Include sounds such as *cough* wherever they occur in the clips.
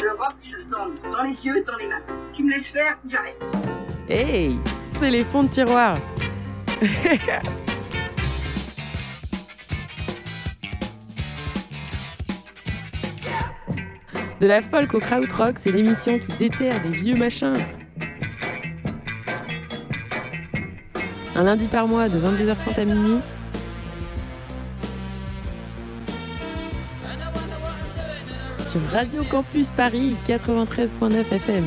Le rock se sent dans les yeux, dans les mains. Tu me laisses faire, j'arrête. Hey, c'est les fonds de tiroir. De la folk au krautrock, c'est l'émission qui déterre des vieux machins. Un lundi par mois de 22h30 à minuit. Radio Campus Paris 93.9 FM.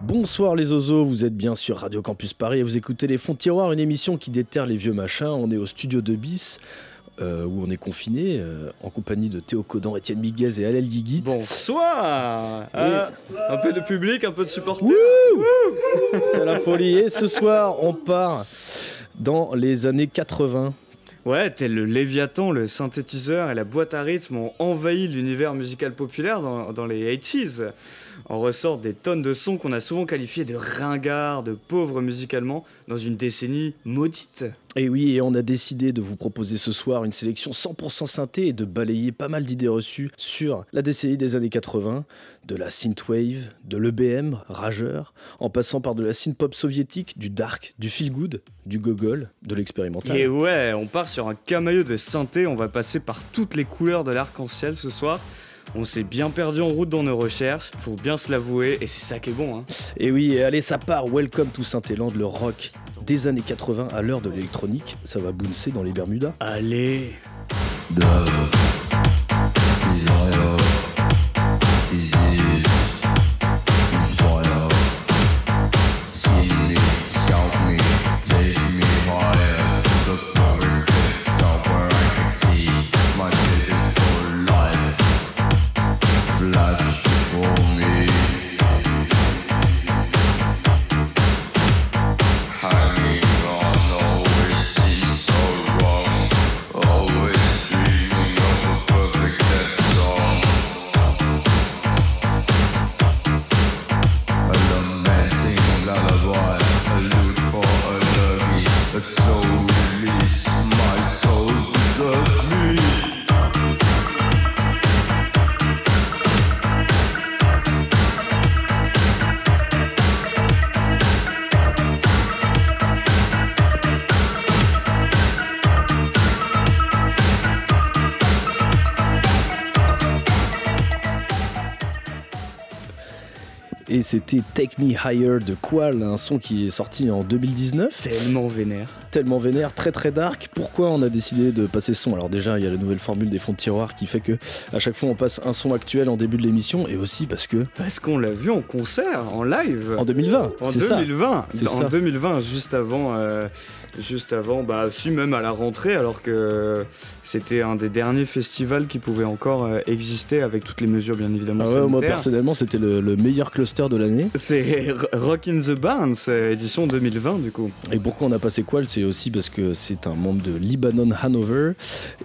Bonsoir les ozos, vous êtes bien sur Radio Campus Paris et vous écoutez Les Fonds de Tiroir, une émission qui déterre les vieux machins. On est au studio de Bis. Euh, où on est confiné euh, en compagnie de Théo Codan, Étienne Miguez et Alel Guiguit. Bonsoir Ah, Un peu de public, un peu de supporters. C'est la folie. Et ce soir, on part dans les années 80. Ouais, tel le Léviathan, le synthétiseur et la boîte à rythme ont envahi l'univers musical populaire dans, dans les 80s. En ressortent des tonnes de sons qu'on a souvent qualifiés de ringards, de pauvres musicalement, dans une décennie maudite. Et oui, et on a décidé de vous proposer ce soir une sélection 100% synthé et de balayer pas mal d'idées reçues sur la décennie des années 80, de la synthwave, de l'EBM, rageur, en passant par de la synth-pop soviétique, du dark, du feel-good, du gogol, de l'expérimental. Et ouais, on part sur un camailleux de synthé, on va passer par toutes les couleurs de l'arc-en-ciel ce soir. On s'est bien perdu en route dans nos recherches, faut bien se l'avouer, et c'est ça qui est bon. Hein. Et oui, et allez, ça part. Welcome to Saint-Éland, le rock des années 80 à l'heure de l'électronique. Ça va bouncer dans les Bermudas. Allez Et c'était Take Me Higher de Qual, un son qui est sorti en 2019. Tellement vénère. Tellement vénère, très très dark. Pourquoi on a décidé de passer ce son? Alors déjà, il y a la nouvelle formule des fonds de tiroir qui fait que à chaque fois on passe un son actuel en début de l'émission et aussi parce que Parce qu'on l'a vu en concert, en live. en 2020, En c'est ça. 2020, C'est en ça. 2020, juste avant, euh, juste avant, bah si même à la rentrée, alors que c'était un des derniers festivals qui pouvait encore euh, exister avec toutes les mesures bien évidemment Ah ouais, moi personnellement, c'était le, le meilleur cluster de l'année. C'est Rock in the Barns, euh, édition 2020 du coup. Et pourquoi on a passé Qual C'est aussi parce que c'est un membre de Libanon Hanover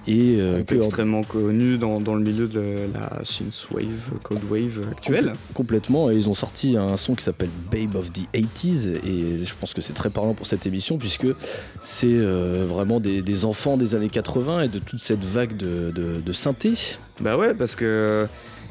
et euh, en- extrêmement connu dans, dans le milieu de la synthwave, cold wave actuelle. complètement et ils ont sorti un son qui s'appelle Babe of the 80s et je pense que c'est très parlant pour cette émission puisque c'est euh, vraiment des, des enfants des années 80 et de toute cette vague de, de, de synthé. Bah ouais, parce que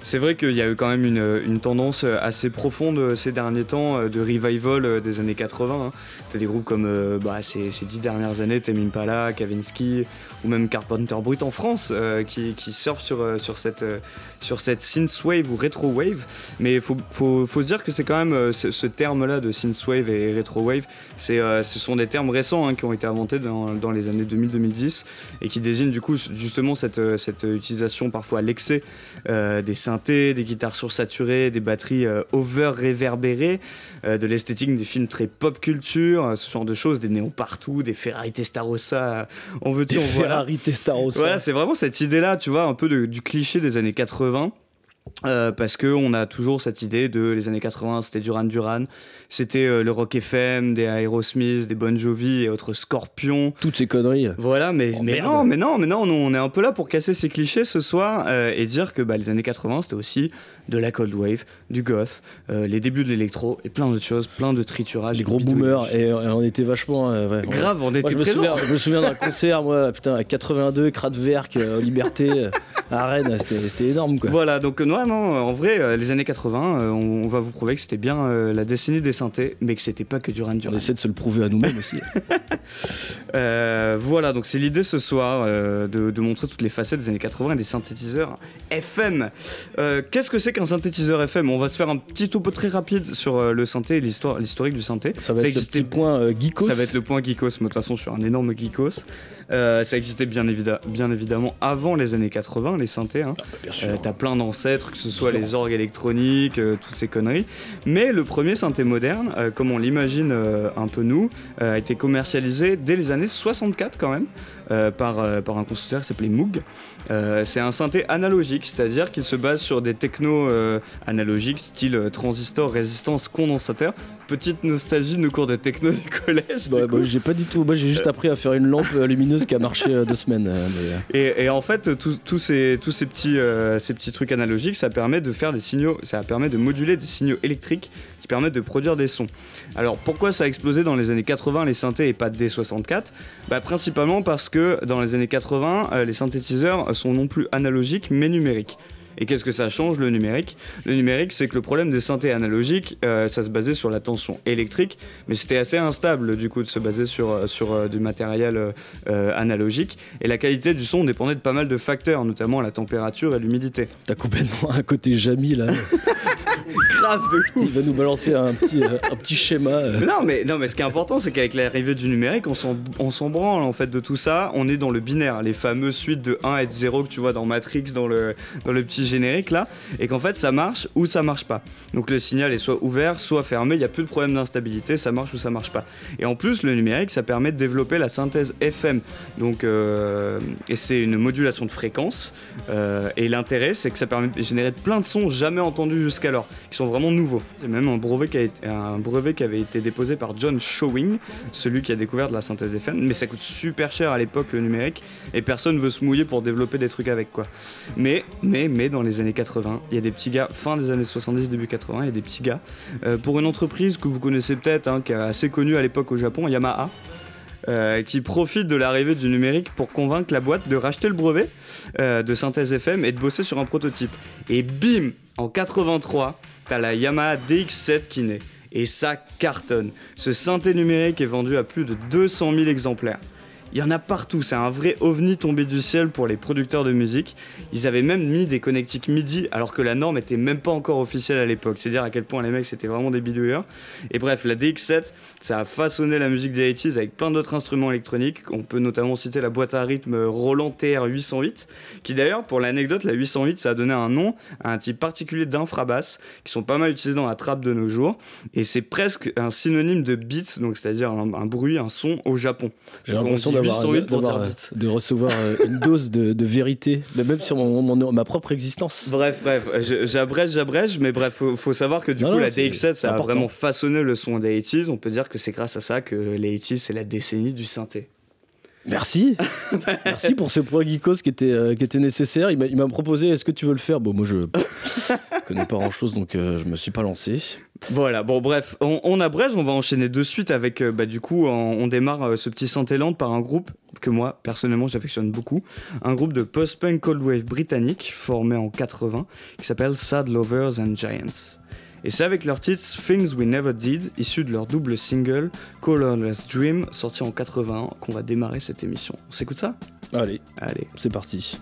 c'est vrai qu'il y a eu quand même une, tendance assez profonde ces derniers temps euh, de revival euh, des années 80. hein. T'as des groupes comme euh, bah, ces, ces dix dernières années, Tame Impala, Kavinsky ou même Carpenter Brut en France euh, qui, qui surfent sur, euh, sur cette, euh, sur cette synthwave ou retrowave. Mais il faut, faut, faut se dire que c'est quand même ce, ce terme-là de synthwave et euh, ce sont des termes récents hein, qui ont été inventés dans, dans les années 2000-2010 et qui désignent du coup justement cette, cette utilisation parfois à l'excès euh, des synthés, des guitares sursaturées, des batteries euh, over-réverbérées, euh, de l'esthétique des films très pop culture, ce genre de choses, des néons partout, des Ferrari Testarossa, on veut Des on voilà. C'est vraiment cette idée-là, tu vois, un peu du cliché des années 80. euh, parce que on a toujours cette idée de les années 80, c'était Duran Duran, c'était euh, le rock FM, des Aerosmith, des Bon Jovi et autres Scorpions. Toutes ces conneries. Voilà, mais, Oh, mais merde. non, mais non, mais non, non, on est un peu là pour casser ces clichés ce soir euh, et dire que bah, les années 80 c'était aussi de la cold wave, du goth, euh, les débuts de l'électro et plein d'autres choses, plein de triturages. Les gros boomers, et, et on était vachement. euh, ouais, Grave, on Moi, était je, me présents. souviens, je me souviens d'un concert, moi, putain, à 82, Kraftwerk, euh, Liberté, à Rennes, c'était énorme, quoi. Voilà, donc non, non, en vrai, les années 80, euh, on, on va vous prouver que c'était bien euh, la décennie des synthés, mais que c'était pas que du Duran On Duran. essaie de se le prouver à nous-mêmes aussi. *laughs* Euh, voilà, donc c'est l'idée ce soir euh, de, de montrer toutes les facettes des années 80 et des synthétiseurs FM. Euh, Qu'est-ce que c'est qu'un synthétiseur FM On va se faire un petit topo très rapide sur le synthé et l'histoire, l'historique du synthé. Ça va être le petit point geekos. Ça va être le point geekos, mais de toute façon, je suis un énorme geekos. Euh, ça existait bien, évidemment, bien évidemment avant les années 80, les synthés. hein. Bien sûr. Euh, T'as plein d'ancêtres, que ce soit les orgues électroniques, euh, toutes ces conneries. Mais le premier synthé moderne, comme on l'imagine un peu nous, a été commercialisé dès les années 64 quand même, par, par un constructeur qui s'appelait Moog. C'est un synthé analogique, c'est-à-dire qu'il se base sur des technos analogiques, style transistor, résistance, condensateur. Petite nostalgie de nos cours de techno du collège. Ouais, coup. bah, j'ai pas du tout. Moi, j'ai juste appris à faire une lampe euh, lumineuse qui a marché euh, deux semaines. euh, mais, Et, et en fait, tous ces, tous ces, petits, euh, ces petits trucs analogiques, ça permet de faire des signaux, ça permet de moduler des signaux électriques qui permettent de produire des sons. Alors pourquoi ça a explosé dans les années 80 les synthés et pas D64 bah, Principalement parce que dans les années 80, euh, les synthétiseurs sont non plus analogiques mais numériques. Et qu'est-ce que ça change le numérique? Le numérique, c'est que le problème des synthés analogiques, euh, ça se basait sur la tension électrique, mais c'était assez instable du coup de se baser sur, euh, sur euh, du matériel euh, analogique. Et la qualité du son dépendait de pas mal de facteurs, notamment la température et l'humidité. T'as complètement un côté Jamy là. *laughs* Grave de Il va nous balancer un petit, euh, un petit schéma. euh. Non mais, non mais ce qui est important c'est qu'avec l'arrivée du numérique on s'en, on s'en branle en fait de tout ça, on est dans le binaire, les fameuses suites de 1 et de 0 que tu vois dans Matrix dans le, dans le petit générique là, et qu'en fait ça marche ou ça marche pas. Donc le signal est soit ouvert, soit fermé, il n'y a plus de problème d'instabilité, ça marche ou ça marche pas. Et en plus le numérique ça permet de développer la synthèse FM, donc euh, et c'est une modulation de fréquence, euh, et l'intérêt c'est que ça permet de générer plein de sons jamais entendus jusqu'alors, qui sont vraiment nouveaux. C'est même un brevet qui, avait été déposé par John Showing, celui qui a découvert de la synthèse FM, mais ça coûte super cher à l'époque le numérique, et personne veut se mouiller pour développer des trucs avec quoi. Mais, mais, mais dans les années 80, il y a des petits gars, fin des années 70, début 80, il y a des petits gars, euh, pour une entreprise que vous connaissez peut-être, hein, qui est assez connue à l'époque au Japon, Yamaha, euh, qui profite de l'arrivée du numérique pour convaincre la boîte de racheter le brevet euh, de synthèse FM et de bosser sur un prototype. Et bim, en 83, t'as la Yamaha DX7 qui naît. Et ça cartonne. Ce synthé numérique est vendu à plus de 200 000 exemplaires. Il y en a partout, c'est un vrai ovni tombé du ciel pour les producteurs de musique. Ils avaient même mis des connectiques MIDI alors que la norme était même pas encore officielle à l'époque. C'est dire à quel point les mecs c'était vraiment des bidouilleurs. Et bref, la DX7, ça a façonné la musique des 80s avec plein d'autres instruments électroniques. On peut notamment citer la boîte à rythme Roland TR-808, qui d'ailleurs, pour l'anecdote, la 808, ça a donné un nom à un type particulier d'infrabasses qui sont pas mal utilisés dans la trappe de nos jours. Et c'est presque un synonyme de beat, donc c'est-à-dire un, un bruit, un son au Japon. J'ai l'impression dit d'avoir 808 pour d'avoir, dire euh, de recevoir euh, une dose de, de vérité, mais même sur mon, mon- ma propre existence. Bref, bref, je- j'abrège, j'abrège, mais bref, faut, faut savoir que du Non, coup, non, la c'est- DX7, c'est ça a vraiment façonné le son des 80s. On peut dire que c'est grâce à ça que les 80s, c'est la décennie du synthé. Merci. *laughs* Merci pour ce point geekos qui était, euh, qui était nécessaire. Il m'a- proposé est-ce que tu veux le faire? Bon, moi je *laughs* connais pas grand chose donc euh, je me suis pas lancé. Voilà, bon bref, on, on abrège, on va enchaîner de suite avec, euh, bah, du coup, on, on démarre ce petit Synthéland par un groupe que moi, personnellement, j'affectionne beaucoup, un groupe de post-punk cold wave britannique formé en 80 qui s'appelle Sad Lovers and Giants. Et c'est avec leur titre Things We Never Did, issu de leur double single Colorless Dream, sorti en 81, qu'on va démarrer cette émission. On s'écoute ça? Allez, Allez. c'est parti.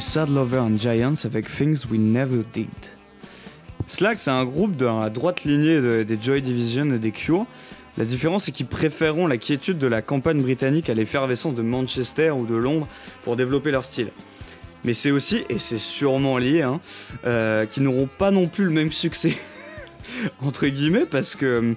Sad Lover and Giants avec Things We Never Did. Slack, c'est un groupe de la droite lignée de- des Joy Division et des Cure. La différence, c'est qu'ils préféreront la quiétude de la campagne britannique à l'effervescence de Manchester ou de Londres pour développer leur style. Mais c'est aussi, et c'est sûrement lié, hein, euh, qu'ils n'auront pas non plus le même succès, *laughs* entre guillemets, parce que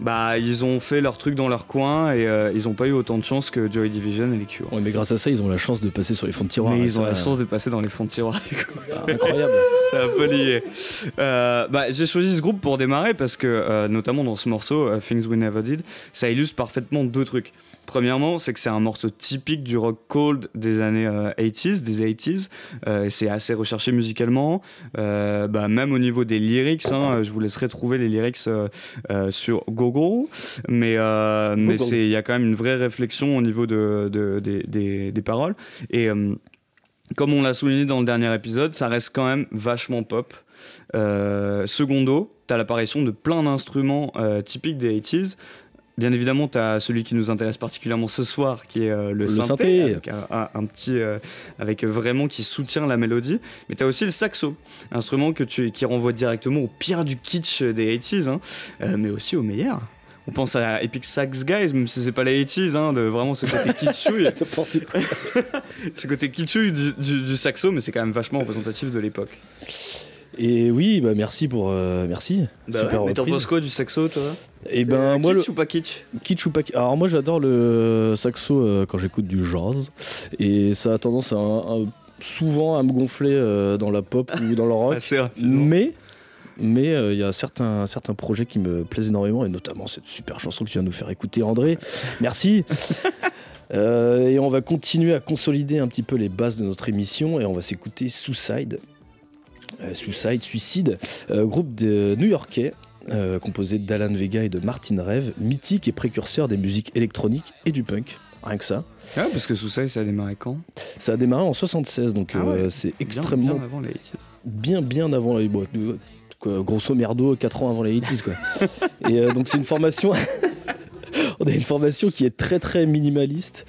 bah ils ont fait leur truc dans leur coin et euh, ils n'ont pas eu autant de chance que Joy Division et les Cure. Ouais, mais grâce à ça, ils ont la chance de passer sur les fonds de tiroir. Mais ils ont la chance de passer dans les fonds de tiroir. *laughs* c'est incroyable. *laughs* C'est un peu lié. Euh, bah, j'ai choisi ce groupe pour démarrer parce que, euh, notamment dans ce morceau, euh, Things We Never Did, ça illustre parfaitement deux trucs. Premièrement, c'est que c'est un morceau typique du rock cold des années euh, 80s, des 80s. Euh, c'est assez recherché musicalement. Euh, bah, même au niveau des lyrics, hein, je vous laisserai trouver les lyrics euh, euh, sur Google. Mais euh, mais Google. c'est- il y a quand même une vraie réflexion au niveau de, de- des- des- des paroles. Et. euh, comme on l'a souligné dans le dernier épisode, ça reste quand même vachement pop. Euh, secondo, t'as l'apparition de plein d'instruments euh, typiques des 80s. Bien évidemment, t'as celui qui nous intéresse particulièrement ce soir, qui est euh, le, Le synthé, synthé. avec un, petit, euh, avec vraiment qui soutient la mélodie. Mais t'as aussi le saxo, instrument que tu, qui renvoie directement au pire du kitsch des 80s, hein, euh, mais aussi au meilleur. On pense à Epic Sax Guys, même si c'est pas les 80s, hein, de vraiment ce côté kitschouille. *laughs* *laughs* Ce côté kitschouille du, du- du saxo, mais c'est quand même vachement représentatif de l'époque. Et oui, bah merci pour. merci. Super mais t'en penses quoi du saxo, toi? Et ben, moi, le kitsch ou pas kitsch? Kitsch ou pas. Alors, moi, j'adore le saxo euh, quand j'écoute du jazz. Et ça a tendance à, à- souvent à me gonfler euh, dans la pop ou dans le *laughs* rock. Assez. Mais mais euh, il y a certains, certains projets qui me plaisent énormément, et notamment cette super chanson que tu viens de nous faire écouter, André. Merci. *laughs* Euh, et on va continuer à consolider un petit peu les bases de notre émission, et on va s'écouter Suicide. Euh, Suicide, Suicide, euh, groupe de New-Yorkais. Euh, composé d'Alan Vega et de Martin Rev, mythique et précurseur des musiques électroniques et du punk. Rien que ça. Ah, parce que sous ça, ça a démarré quand? Ça a démarré en 76, donc Ah ouais. euh, c'est extrêmement bien avant les 80s. bien bien avant les boîtes. Quoi, grosso merdo, 4 ans avant les 80s quoi. *laughs* Et euh, donc c'est une formation. *laughs* On a une formation qui est très très minimaliste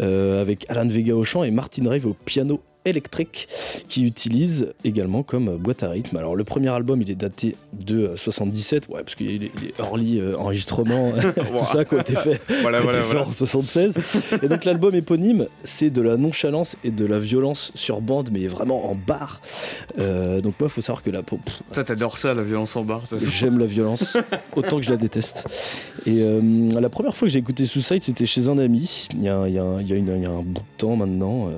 euh, avec Alan Vega au chant et Martin Rave au piano électrique qui utilise également comme boîte à rythme. Alors le premier album il est daté de euh, 77, ouais parce qu'il les les early euh, enregistrements, *laughs* tout ça qui ont été fait Voilà, qui a voilà, été fait voilà. en 76. Et donc l'album éponyme, c'est de la nonchalance et de la violence sur bande, mais vraiment en barre. Euh, donc moi, il faut savoir que la pop, Toi, t'adores ça, la violence en barre. j'aime la violence autant que je la déteste. Et euh, la première fois que j'ai écouté Suicide, c'était chez un ami. Il y a, il y a- il y a une- il y a un bout de temps maintenant. euh,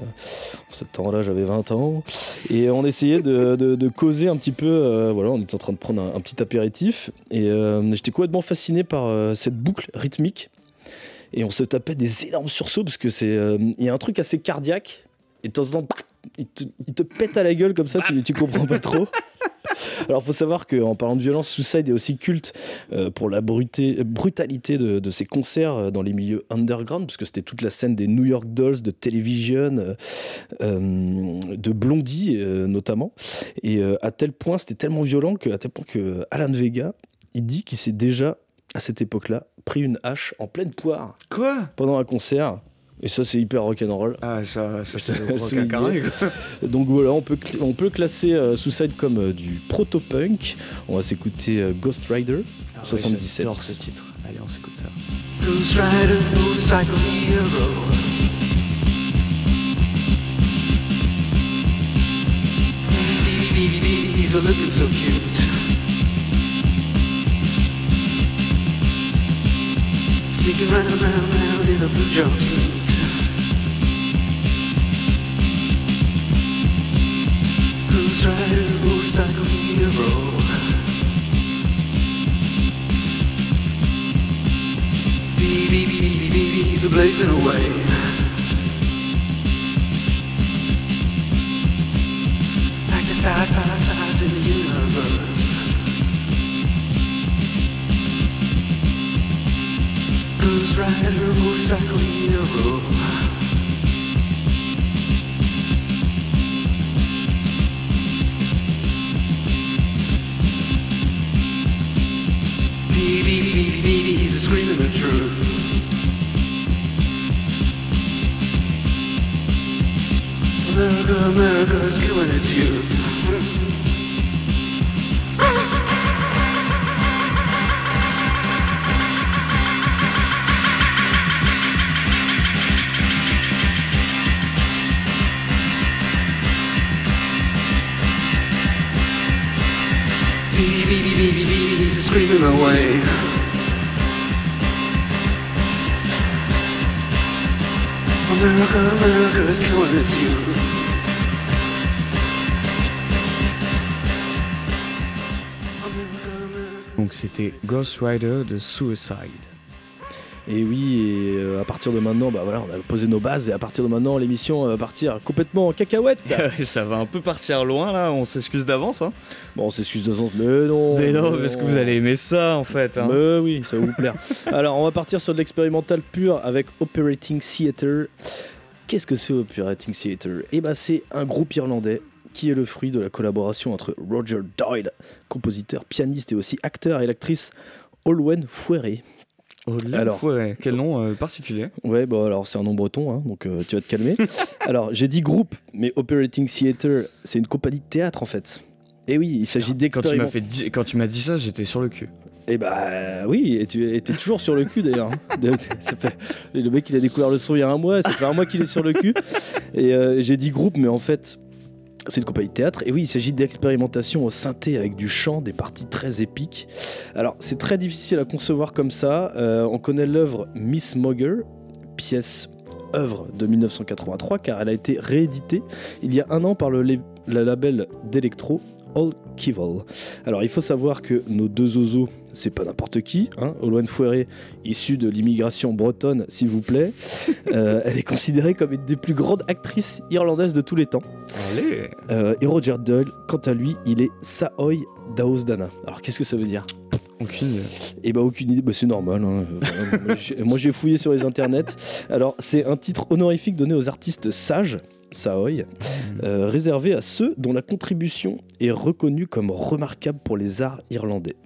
en j'avais 20 ans. Et on essayait de, de- de causer un petit peu. euh, voilà, on était en train de prendre un, un petit apéritif. Et euh, j'étais complètement fasciné par euh, cette boucle rythmique. Et on se tapait des énormes sursauts parce que c'est. Il y a un truc assez cardiaque. Et de temps en temps, il te, il te pète à la gueule comme ça, tu, tu comprends pas trop. *laughs* *laughs* Alors, faut savoir qu'en parlant de violence, Suicide est aussi culte euh, pour la bruté- brutalité de, de ses concerts euh, dans les milieux underground, parce que c'était toute la scène des New York Dolls, de Television, euh, de Blondie euh, notamment. Et à tel point, c'était tellement violent que, à tel point que Alan Vega, il dit qu'il s'est déjà, à cette époque-là, pris une hache en pleine poire Quoi? Pendant un concert. Et ça, c'est hyper rock'n'roll. Ah, ça, ça c'est *laughs* souligne. carré, quoi. *laughs* Donc voilà, on peut, cl- on peut classer euh, Suicide comme euh, du proto-punk. On va s'écouter euh, Ghost Rider. Ah ouais, 77. J'adore ce titre. Allez, on s'écoute ça. Blues rider, motorcycle hero. Baby, baby, baby, he's a looking so cute. Sneaking round, round, round in a blue jumpsuit. Rider, motorcycle hero. Baby, baby, baby, baby, he's a blazing away. Like the stars, stars, stars in the universe. Blues rider, motorcycle hero. Baby, baby, baby, he's a screaming the truth. America America, America's killing its youth. He's screaming away. America, America is killing its youth. Donc c'était Ghost Rider de Suicide. Et oui, et euh, à partir de maintenant, bah voilà, on a posé nos bases et à partir de maintenant, l'émission va partir complètement en cacahuète. *laughs* ça va un peu partir loin là, on s'excuse d'avance. Hein. bon, on s'excuse d'avance, mais non. Mais non, parce que vous allez aimer ça en fait. hein. Mais oui, ça va vous plaire. *laughs* Alors, on va partir sur de l'expérimental pur avec Operating Theatre. Qu'est-ce que c'est Operating Theatre Eh ben, c'est un groupe irlandais qui est le fruit de la collaboration entre Roger Doyle, compositeur, pianiste et aussi acteur et l'actrice Olwen Fouéré. Oh là, Alors. ouais, quel nom euh, particulier. Ouais, bon alors c'est un nom breton, hein, donc euh, tu vas te calmer. *laughs* alors j'ai dit groupe, mais Operating Theatre, c'est une compagnie de théâtre en fait. Et oui, il s'agit di- quand tu m'as dit ça, j'étais sur le cul. Et bah oui, et tu étais toujours sur le cul d'ailleurs. Et Le mec il a découvert le son il y a un mois, ça fait un mois qu'il est sur le cul. Et euh, j'ai dit groupe, mais en fait c'est une compagnie de théâtre. Et oui, il s'agit d'expérimentation au synthé avec du chant, des parties très épiques. Alors c'est très difficile à concevoir comme ça. Euh, on connaît l'œuvre Miss Mogger, pièce œuvre de 1983 car elle a été rééditée il y a un an par le, label d'électro All Kival. Alors il faut savoir que nos deux oiseaux, c'est pas n'importe qui. Hein. Olwen Fouéré, issue de l'immigration bretonne, s'il vous plaît, *laughs* Euh, elle est considérée comme une des plus grandes actrices irlandaises de tous les temps. Allez Euh, et Roger Doyle, quant à lui, il est Saoy Daosdana. Alors qu'est-ce que ça veut dire? Aucune idée. Eh ben aucune idée, bah, c'est normal. hein. Euh, moi, j'ai- *laughs* Moi j'ai fouillé sur les internets. Alors c'est un titre honorifique donné aux artistes sages, Saoy, euh, réservé à ceux dont la contribution est reconnue comme remarquable pour les arts irlandais.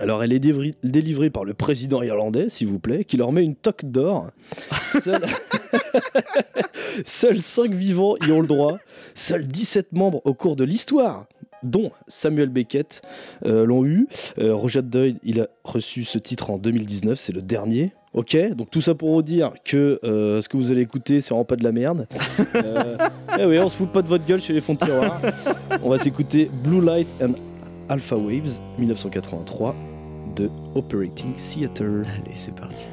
Alors elle est délivrée par le président irlandais, s'il vous plaît, qui leur met une toque d'or. *laughs* Seuls... Seuls 5 vivants y ont le droit. Seuls 17 membres au cours de l'histoire dont Samuel Beckett euh, l'ont eu. Euh, Roger Doyle, il a reçu ce titre en 2019, c'est le dernier. Ok, donc tout ça pour vous dire que euh, ce que vous allez écouter, c'est vraiment pas de la merde. *laughs* Eh oui, on se fout pas de votre gueule chez les fonds. On va s'écouter Blue Light and Alpha Waves 1983 de Operating Theatre. Allez, c'est parti.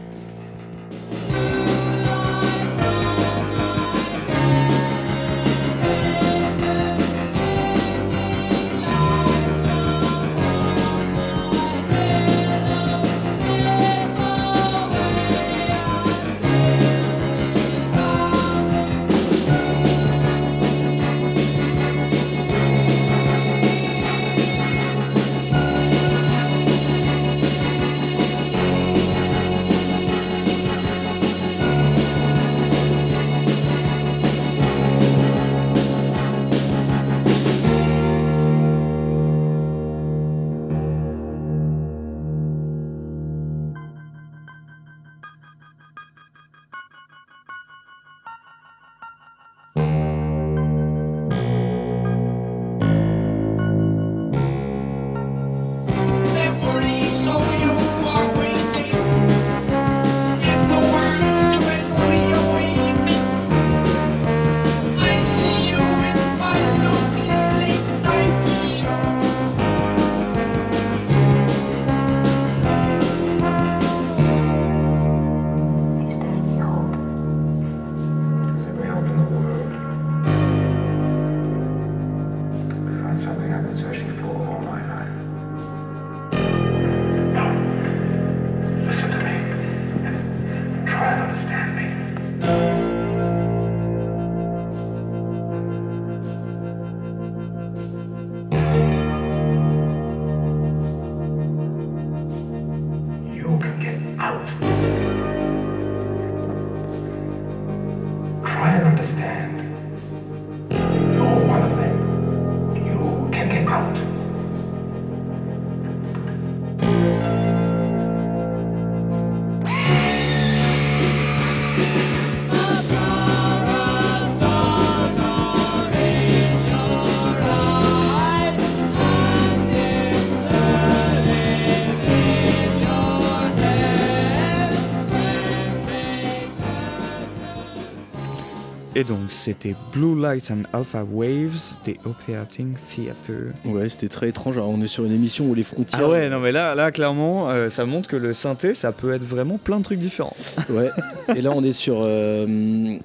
Et donc, c'était Blue Lights and Alpha Waves des Operating Theatre. Ouais, c'était très étrange. Alors, on est sur une émission où les frontières. Ah ouais, non mais là, là clairement, euh, ça montre que le synthé, ça peut être vraiment plein de trucs différents. Ouais. Et là, on est sur. euh,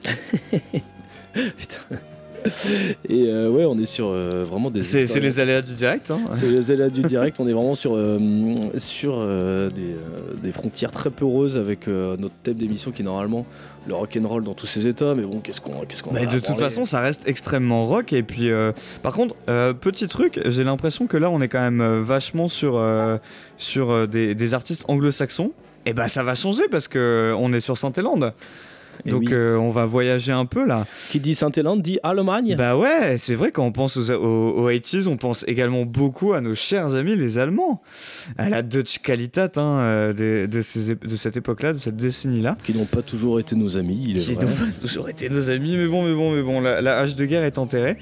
*laughs* Putain. Et euh, ouais, on est sur euh, vraiment des. C'est les aléas du direct. Hein. C'est les aléas du direct. On est vraiment sur, euh, sur des, des frontières très peureuses avec notre thème d'émission qui est normalement le rock'n'roll dans tous ses états. Mais bon, qu'est-ce qu'on qu'est-ce qu'on Mais va de toute façon, ça reste extrêmement rock. Et puis, par contre, petit truc, j'ai l'impression que là, on est quand même vachement sur, sur des, des artistes anglo-saxons. Et bah, ça va changer parce que on est sur Saint-Éland. Donc, oui. euh, on va voyager un peu là. Qui dit Saint-Héland dit Allemagne. Bah ouais, c'est vrai, quand on pense aux, aux, aux 80s, on pense également beaucoup à nos chers amis les Allemands. À la Deutsche Qualität hein, euh, de, de, ces ép- de cette époque-là, de cette décennie-là. Qui n'ont pas toujours été nos amis. Il est Qui n'ont pas toujours été nos amis, mais bon, mais bon, mais bon, la, la hache de guerre est enterrée.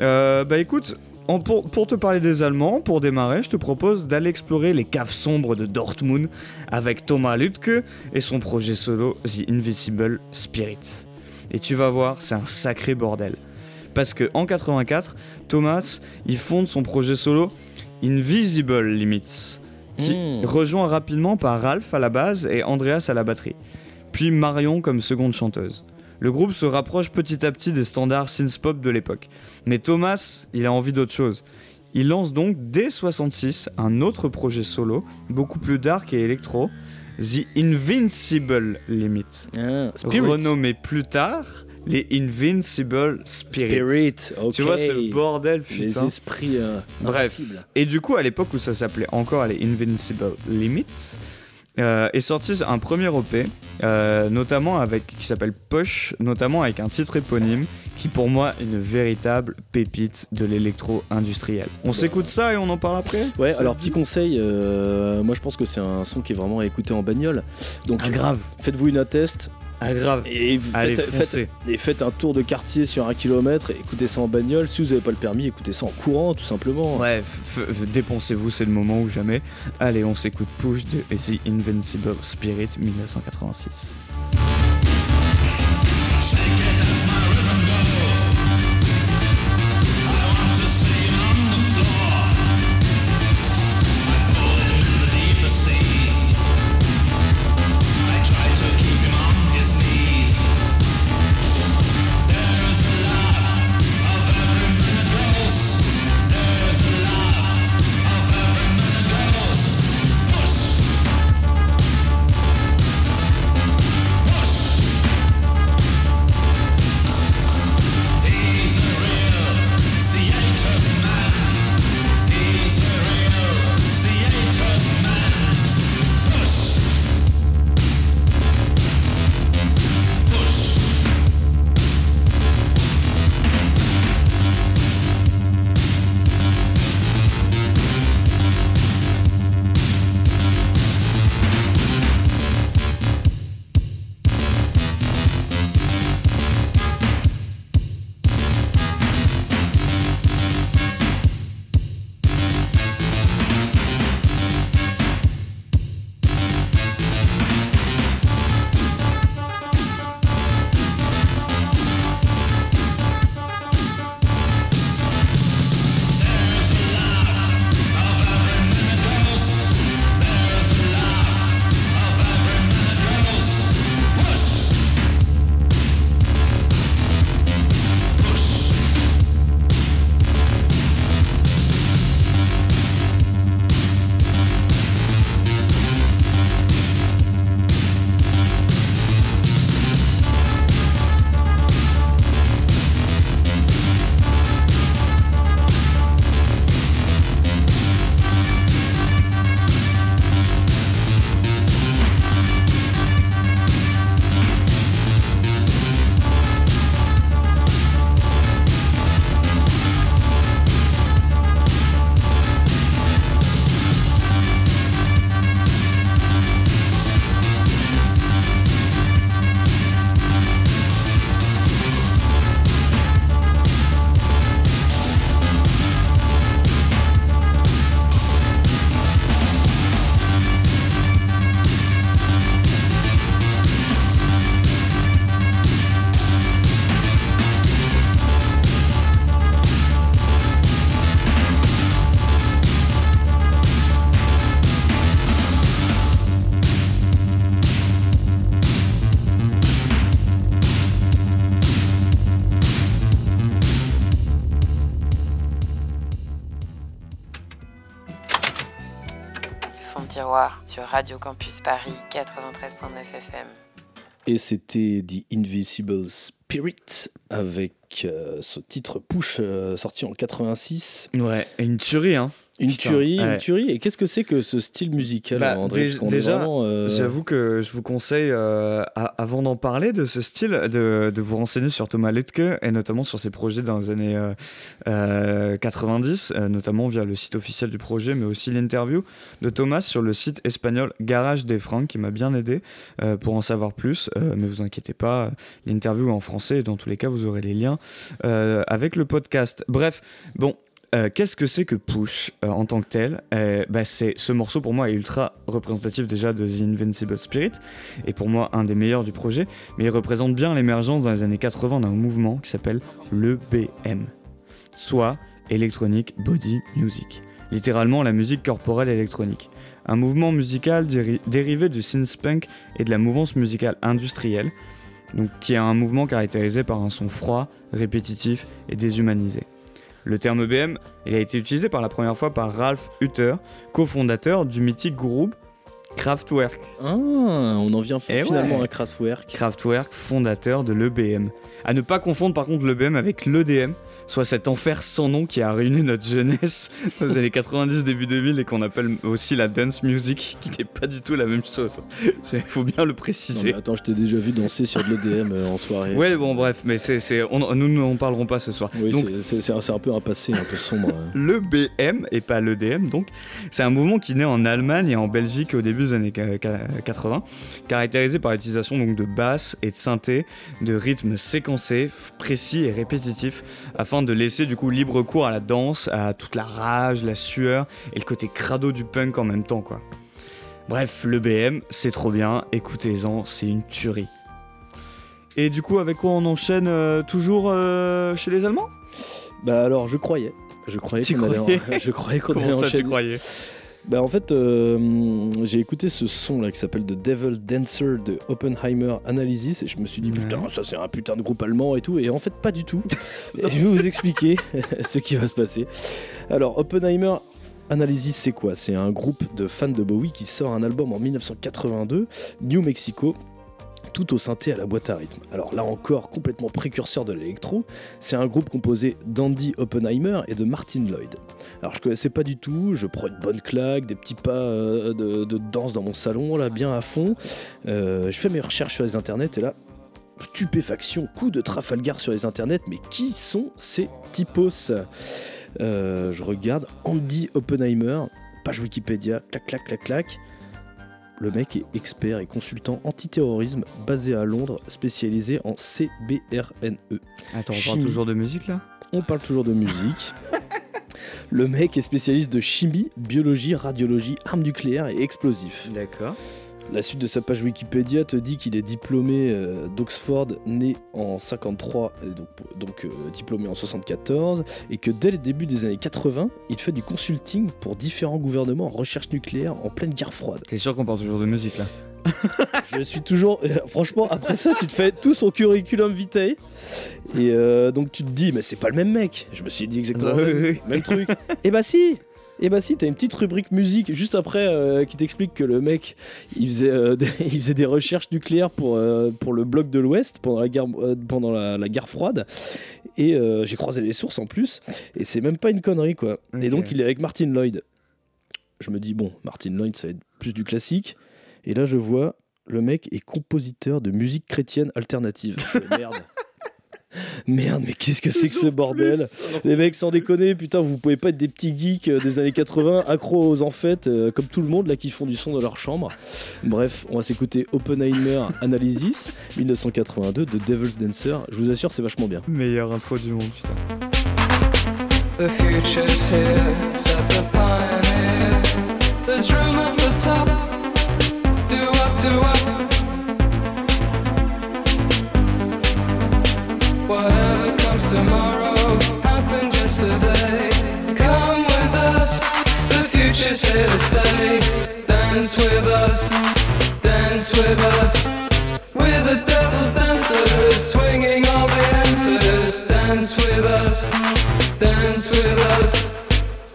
Euh, bah écoute, en- pour, pour te parler des Allemands, pour démarrer, je te propose d'aller explorer les caves sombres de Dortmund avec Thomas Lütke et son projet solo The Invisible Spirits. Et tu vas voir, c'est un sacré bordel. Parce que en 84, Thomas, il fonde son projet solo Invisible Limits, qui Hmm. rejoint rapidement par Ralph à la base et Andreas à la batterie, puis Marion comme seconde chanteuse. Le groupe se rapproche petit à petit des standards synth-pop de l'époque. Mais Thomas, il a envie d'autre chose. Il lance donc dès 66 un autre projet solo, beaucoup plus dark et électro, The Invincible Limit, Ah, renommé plus tard les Invincible Spirits. Spirit. Tu vois ce bordel, Les putain. esprits euh, Bref. invincibles. Et du coup, à l'époque où ça s'appelait encore les Invincible Limits, euh, est sorti un premier EP, euh, notamment avec qui s'appelle Push, notamment avec un titre éponyme qui pour moi est une véritable pépite de l'électro industriel. On s'écoute ça et on en parle après Ouais, alors petit conseil, euh, moi je pense que c'est un son qui est vraiment à écouter en bagnole. Donc Ah, grave. faites-vous une atteste Ah grave. et Allez, faites, foncez. faites- et faites un tour de quartier sur un kilomètre et écoutez ça en bagnole. Si vous n'avez pas le permis, écoutez ça en courant tout simplement. Ouais, f- f- dépensez-vous, c'est le moment ou jamais. Allez, on s'écoute Push de The Invincible Spirit 1986. Push. Sur Radio Campus Paris 93.9 FM. Et c'était The Invisible Spirit avec euh, ce titre Push euh, sorti en 86. Ouais, et une tuerie, hein. Une Putain, tuerie, ouais. une tuerie. Et qu'est-ce que c'est que ce style musical, Bah, André? déjà, euh, J'avoue que je vous conseille, euh, avant d'en parler de ce style, de, de vous renseigner sur Thomas Letke et notamment sur ses projets dans les années euh, euh, 90, euh, notamment via le site officiel du projet, mais aussi l'interview de Thomas sur le site espagnol Garage des Francs qui m'a bien aidé pour en savoir plus. Mais vous inquiétez pas, l'interview est en français et dans tous les cas, vous aurez les liens avec le podcast. Bref, bon. Euh, Qu'est-ce que c'est que Push euh, en tant que tel? Euh, bah, c'est Ce morceau pour moi est ultra représentatif déjà de The Invincible Spirit et pour moi un des meilleurs du projet, mais il représente bien l'émergence dans les années 80 d'un mouvement qui s'appelle l'EBM, soit Electronic Body Music, littéralement la musique corporelle électronique. Un mouvement musical déri- dérivé du synth-punk et de la mouvance musicale industrielle, donc qui est un mouvement caractérisé par un son froid, répétitif et déshumanisé. Le terme EBM il a été utilisé par la première fois par Ralph Hutter, cofondateur du mythique groupe Kraftwerk. Ah, on en vient finalement ouais. à Kraftwerk. Kraftwerk, fondateur de l'EBM. À ne pas confondre par contre l'EBM avec l'EDM, soit cet enfer sans nom qui a ruiné notre jeunesse *laughs* les années 90, début 2000 et qu'on appelle aussi la dance music, qui n'est pas du tout la même chose. *laughs* Il faut bien le Non, préciser. mais attends, je t'ai déjà vu danser sur de l'EDM euh, en soirée. Ouais, bon, bref, mais c'est, c'est, on- nous n'en parlerons pas ce soir. Oui, Donc, c'est- c'est c'est un, peu un passé un peu sombre. hein. *laughs* Le BM et pas l'EDM donc. C'est un mouvement qui naît en Allemagne et en Belgique au début des années ca- ca- 80, caractérisé par l'utilisation donc de basses et de synthé, de rythmes séquencés, précis et répétitifs, afin de laisser du coup libre cours à la danse, à toute la rage, la sueur et le côté crado du punk en même temps quoi. Bref, le BM, c'est trop bien, écoutez-en, c'est une tuerie. Et du coup, avec quoi on enchaîne euh, toujours euh, chez les Allemands? Bah alors, je croyais. Je croyais qu'on allait, en- *laughs* je croyais qu'on Comment allait ça, tu croyais? Bah en fait, euh, j'ai écouté ce son là qui s'appelle The Devil Dancer de Oppenheimer Analysis et je me suis dit putain ça c'est un putain de groupe allemand et tout et en fait pas du tout. *laughs* Et je vais vous expliquer *laughs* ce qui va se passer. Alors Oppenheimer Analysis c'est quoi? C'est un groupe de fans de Bowie qui sort un album en 1982, New Mexico. Tout au synthé à la boîte à rythme. Alors là encore, complètement précurseur de l'électro, c'est un groupe composé d'Andy Oppenheimer et de Martin Lloyd. Alors je connaissais pas du tout, je prends une bonne claque, des petits pas euh, de, danse dans mon salon, là, bien à fond. Euh, je fais mes recherches sur les internets et là, stupéfaction, coup de Trafalgar sur les internets, mais qui sont ces typos? Euh, Je regarde Andy Oppenheimer, page Wikipédia, clac clac clac clac. Le mec est expert et consultant antiterrorisme basé à Londres, spécialisé en CBRNE. Attends, on parle toujours de musique là? On parle toujours de musique. Le mec est spécialiste de chimie, biologie, radiologie, armes nucléaires et explosifs. D'accord. La suite de sa page Wikipédia te dit qu'il est diplômé euh, d'Oxford, né en 53, et donc, donc, euh, diplômé en 74, et que dès le début des années 80, il fait du consulting pour différents gouvernements en recherche nucléaire en pleine guerre froide. T'es sûr qu'on parle toujours de musique là? *laughs* Je suis toujours. euh, franchement, après ça, tu te fais tout son curriculum vitae. Et euh, donc tu te dis, mais c'est pas le même mec. Je me suis dit exactement même, même truc. *laughs* Et bah si et bah si, t'as une petite rubrique musique juste après euh, qui t'explique que le mec il faisait, euh, *laughs* des, il faisait des recherches nucléaires pour, euh, pour le bloc de l'Ouest pendant, la guerre, pendant la, la guerre froide. Et j'ai croisé les sources en plus. Et c'est même pas une connerie quoi. Et donc il est avec Martin Lloyd. Je me dis, bon, Martin Lloyd ça va être plus du classique. Et là je vois le mec est compositeur de musique chrétienne alternative. Je fais, merde. *laughs* Merde, mais qu'est-ce que c'est que ce bordel Les mecs, sans déconner, putain, vous pouvez pas être des petits geeks euh, des années 80, *laughs* accros aux enfêtes, euh, comme tout le monde là qui font du son dans leur chambre. Bref, on va s'écouter Oppenheimer Analysis *laughs* 1982 de Devil's Dancer. Je vous assure, c'est vachement bien. Meilleure intro du monde, putain. The future's here, said the pioneer. There's room at the top. Do up, do up. Whatever comes tomorrow happened yesterday. Come with us, the future's here to stay. Dance with us, dance with us. We're the devil's dancers, swinging all the answers. Dance with us, dance with us.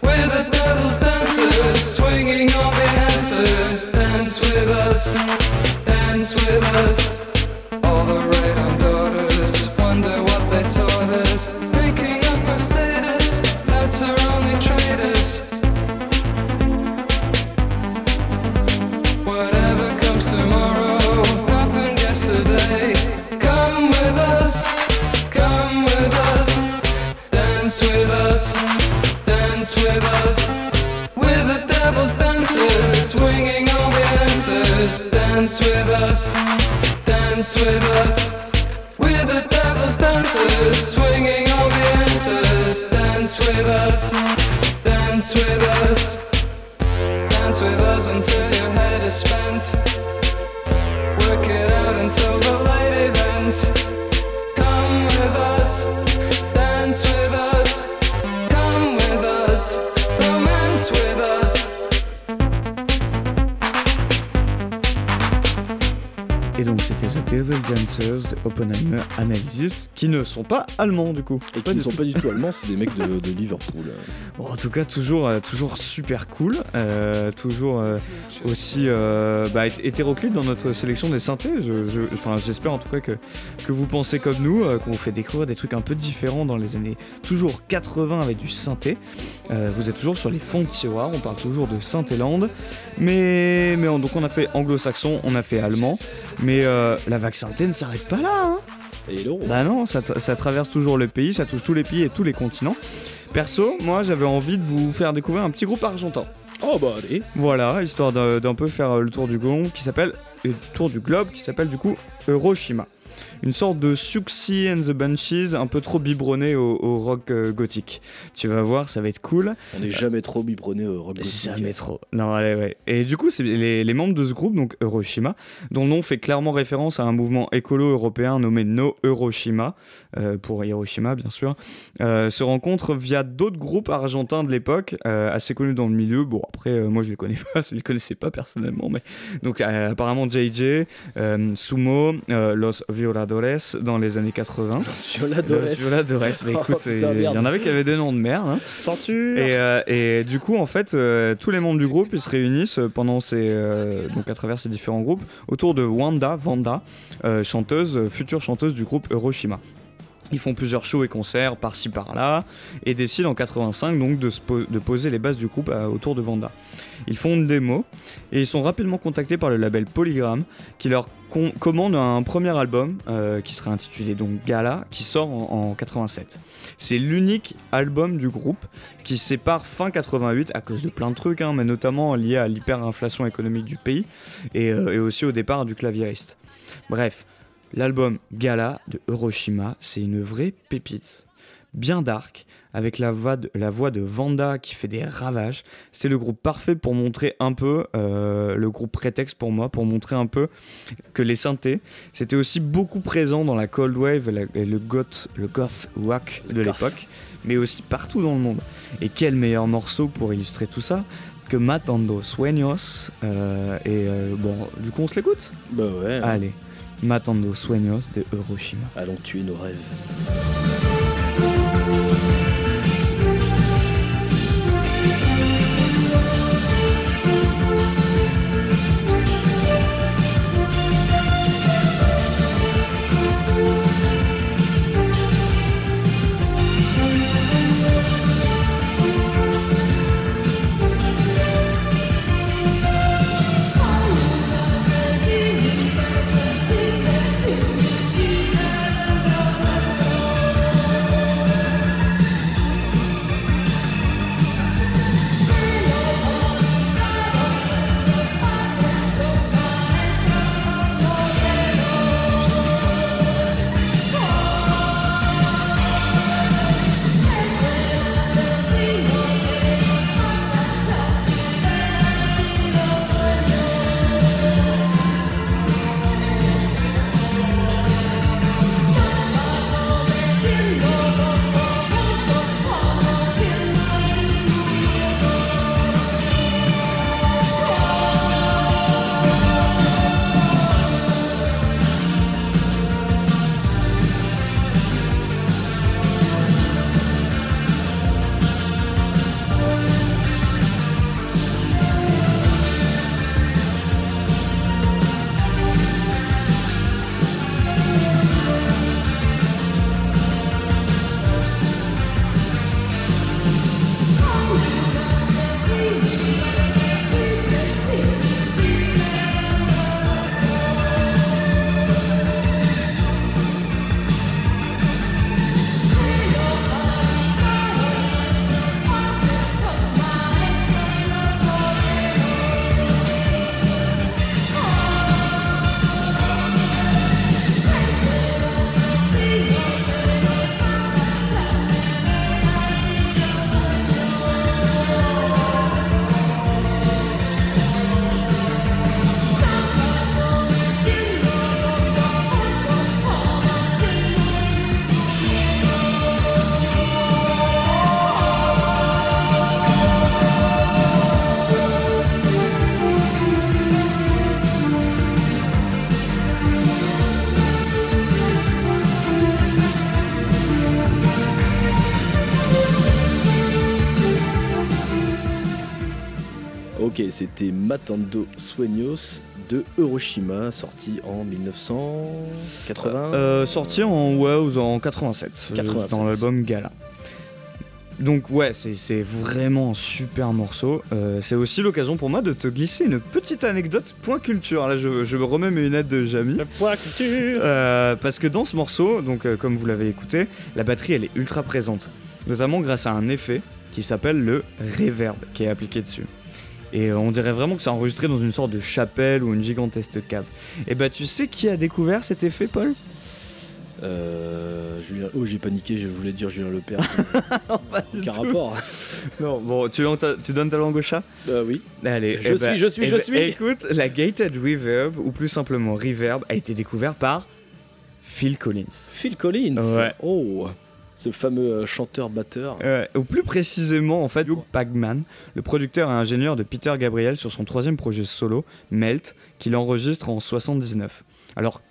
We're the devil's dancers, swinging all the answers. Dance with us, dance with us. We're the devil's dancers, swinging all the answers. Dance with us, dance with us. We're the devil's dancers, swinging all the answers. Dance with us, dance with us. Dance with us until your head is spent. Work it out until the late event. Devil Dancers de Oppenheimer Analysis, qui ne sont pas allemands du coup. Et qui ne sont pas du tout allemands, c'est des mecs de, de Liverpool. Bon, *laughs* en tout cas, toujours, euh, toujours super cool, euh, toujours euh, aussi bah, hét- hétéroclite dans notre sélection des synthés. Je- je- Enfin, j'espère en tout cas que, que vous pensez comme nous, qu'on vous fait découvrir des trucs un peu différents dans les années toujours 80 avec du synthé. Vous êtes toujours sur les fonds de tiroir, on parle toujours de Synthéland, mais, mais on- donc on a fait anglo-saxon, on a fait allemand, mais euh, la synthé ne s'arrête pas là. hein. Et là, Bah non, ça, tra- ça traverse toujours le pays, ça touche tous les pays et tous les continents. Perso, moi j'avais envie de vous faire découvrir un petit groupe argentin. Oh bah allez Voilà, histoire d'un peu faire euh, le tour du globe qui s'appelle euh, du tour du globe qui s'appelle du coup Hiroshima. Une sorte de Suxy and the Banshees un peu trop biberonné au, au rock euh, gothique. Tu vas voir, ça va être cool. On n'est jamais trop biberonné au rock gothique. Jamais trop. Non, allez, ouais. Et du coup, c'est les, les membres de ce groupe, donc Hiroshima, dont le nom fait clairement référence à un mouvement écolo européen nommé No Hiroshima, euh, pour Hiroshima bien sûr, euh, se rencontrent via d'autres groupes argentins de l'époque, assez connus dans le milieu. Bon, après, moi je les connais pas, *laughs* je les connaissais pas personnellement, mais donc apparemment JJ, Sumo, Los Violadores dans les années 80. *laughs* Violadores. Los Violadores, mais *laughs* Oh, écoute, putain, il y en avait qui avaient des noms de merde. hein. Censure Et, euh, et du coup, en fait, euh, tous les membres du groupe, ils se réunissent pendant ces, euh, donc à travers ces différents groupes autour de Wanda, Vanda, euh, chanteuse, euh, future chanteuse du groupe Hiroshima. Ils font plusieurs shows et concerts par-ci par-là et décident en 85 donc de, se po- de poser les bases du groupe euh, autour de Vanda. Ils font une démo et ils sont rapidement contactés par le label Polygram qui leur commande un premier album euh, qui sera intitulé donc Gala qui sort en, en 87. C'est l'unique album du groupe qui sépare fin 88 à cause de plein de trucs, hein, mais notamment lié à l'hyperinflation économique du pays et, euh, et aussi au départ du claviériste. Bref, l'album Gala de Hiroshima, c'est une vraie pépite. Bien dark, avec la voix, de, la voix de Vanda qui fait des ravages. C'était le groupe parfait pour montrer un peu, euh, le groupe prétexte pour moi, pour montrer un peu que les synthés, c'était aussi beaucoup présent dans la cold wave et, la- et le goth, le goth rock de l'époque, mais aussi partout dans le monde. Et quel meilleur morceau pour illustrer tout ça que Matando Sueños. euh, et euh, bon, du coup, on se l'écoute? Bah ouais. Allez, Matando Sueños de Hiroshima. Allons tuer nos rêves. C'était Matando Sueños de Hiroshima, sorti en 1980. Euh, sorti en, ouais, en 87, euh, 87. dans l'album Gala. Donc ouais, c'est c'est vraiment un super morceau. Euh, c'est aussi l'occasion pour moi de te glisser une petite anecdote point culture. Là, je, je remets mes lunettes de Jamie. Point culture Euh, parce que dans ce morceau, donc euh, comme vous l'avez écouté, la batterie elle est ultra présente, notamment grâce à un effet qui s'appelle le reverb qui est appliqué dessus. Et euh, on dirait vraiment que c'est enregistré dans une sorte de chapelle ou une gigantesque cave. Et bah tu sais qui a découvert cet effet, Paul? Euh, Julien... Oh, j'ai paniqué, je voulais dire Julien Lepère. *laughs* Aucun tout. rapport. Non, bon, tu, tu donnes ta langue au chat? Euh, oui. Allez, Je eh suis, je suis, eh je ben, suis. Écoute, la gated reverb, ou plus simplement reverb, a été découvert par Phil Collins. Phil Collins. Ouais. Oh, ce fameux euh, chanteur-batteur. Euh, ou plus précisément, en fait, Hugh Pagman, le producteur et ingénieur de Peter Gabriel sur son troisième projet solo, Melt, qu'il enregistre en 79. Alors,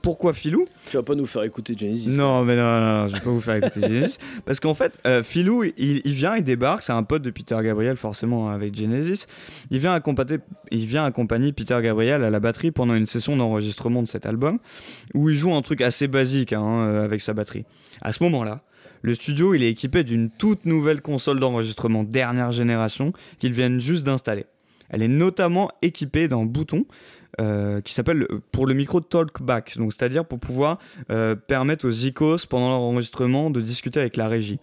pourquoi Philou? Tu vas pas nous faire écouter Genesis Non, mais non, non, non, je vais pas vous faire écouter Genesis. *laughs* Parce qu'en fait, euh, Philou, il, il vient, il débarque, c'est un pote de Peter Gabriel, forcément, avec Genesis. Il vient, accompagner, il vient accompagner Peter Gabriel à la batterie pendant une session d'enregistrement de cet album, où il joue un truc assez basique hein, avec sa batterie. À ce moment-là, le studio, il est équipé d'une toute nouvelle console d'enregistrement dernière génération qu'ils viennent juste d'installer. Elle est notamment équipée d'un bouton euh, qui s'appelle pour le micro talkback, c'est-à-dire pour pouvoir euh, permettre aux icos pendant leur enregistrement de discuter avec la régie.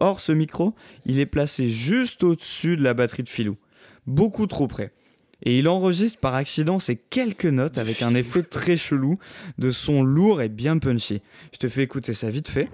Or, ce micro, il est placé juste au-dessus de la batterie de Filou, beaucoup trop près. Et il enregistre par accident ces quelques notes avec un effet très chelou de son lourd et bien punchy. Je te fais écouter ça vite fait.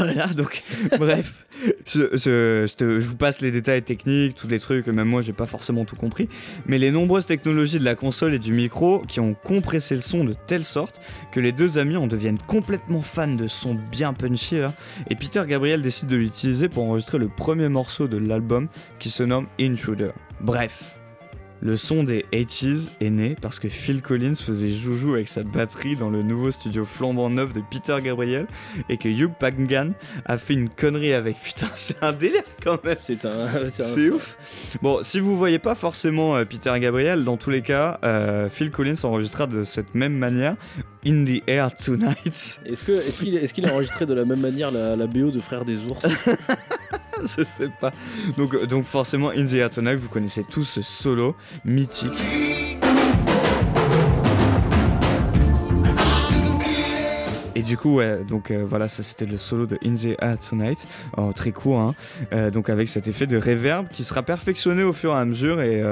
Voilà, donc, *laughs* bref, je, vous passe les détails techniques, tous les trucs, même moi j'ai pas forcément tout compris, mais les nombreuses technologies de la console et du micro qui ont compressé le son de telle sorte que les deux amis en deviennent complètement fans de son bien punchy là, et Peter Gabriel décide de l'utiliser pour enregistrer le premier morceau de l'album qui se nomme Intruder. Bref. Le son des 80s est né parce que Phil Collins faisait joujou avec sa batterie dans le nouveau studio flambant neuf de Peter Gabriel et que Hugh Pagan a fait une connerie avec. *laughs* Putain, c'est un délire quand même. C'est un. *laughs* C'est ouf. Bon, si vous voyez pas forcément euh, Peter Gabriel, dans tous les cas, euh, Phil Collins enregistra de cette même manière In the Air Tonight. Est-ce que est-ce qu'il est-ce qu'il a enregistré de la même manière la, la BO de Frères des ours? *laughs* *laughs* Je sais pas. Donc, euh, donc forcément, In the Air Tonight, vous connaissez tous ce solo mythique. Et du coup, ouais, donc euh, voilà, ça c'était le solo de In the Air Tonight, Oh, très court, hein. Euh, donc avec cet effet de reverb qui sera perfectionné au fur et à mesure et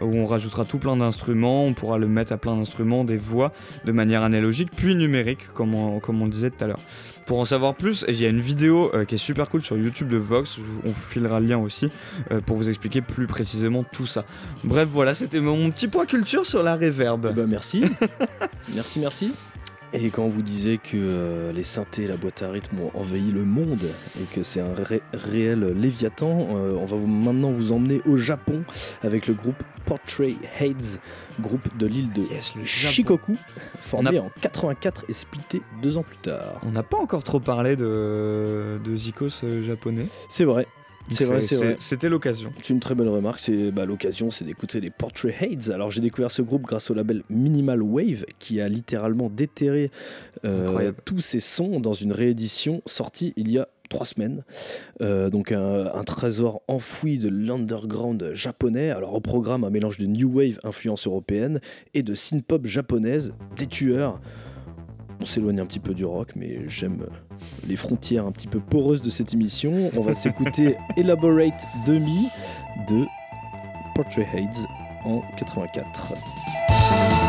où on rajoutera tout plein d'instruments, on pourra le mettre à plein d'instruments, des voix de manière analogique puis numérique, comme on, comme on le disait tout à l'heure. Pour en savoir plus, il y a une vidéo euh, qui est super cool sur YouTube de Vox, on vous filera le lien aussi euh, pour vous expliquer plus précisément tout ça. Bref, voilà, c'était mon, petit point culture sur la reverb. Eh ben, merci. *laughs* merci, merci. Et quand vous disait que euh, les synthés et la boîte à rythme ont envahi le monde et que c'est un ré- réel léviathan, euh, on va vous- maintenant vous emmener au Japon avec le groupe Portrait Heads, groupe de l'île de Yes. Shikoku, formé a- en 84 et splitté deux ans plus tard. On n'a pas encore trop parlé de, de Zikos euh, japonais. C'est vrai. C'est vrai, c'est vrai. C'était l'occasion. C'est une très bonne remarque. C'est bah, l'occasion, c'est d'écouter les Portrait Heads. Alors j'ai découvert ce groupe grâce au label Minimal Wave, qui a littéralement déterré euh, tous ces sons dans une réédition sortie il y a trois semaines. Euh, donc un, un trésor enfoui de l'underground japonais. Alors au programme un mélange de new wave influence européenne et de synth-pop japonaise, des tueurs. On s'éloigne un petit peu du rock, mais j'aime les frontières un petit peu poreuses de cette émission. On va s'écouter *laughs* Elaborate Demi de Portrait Heads en 84.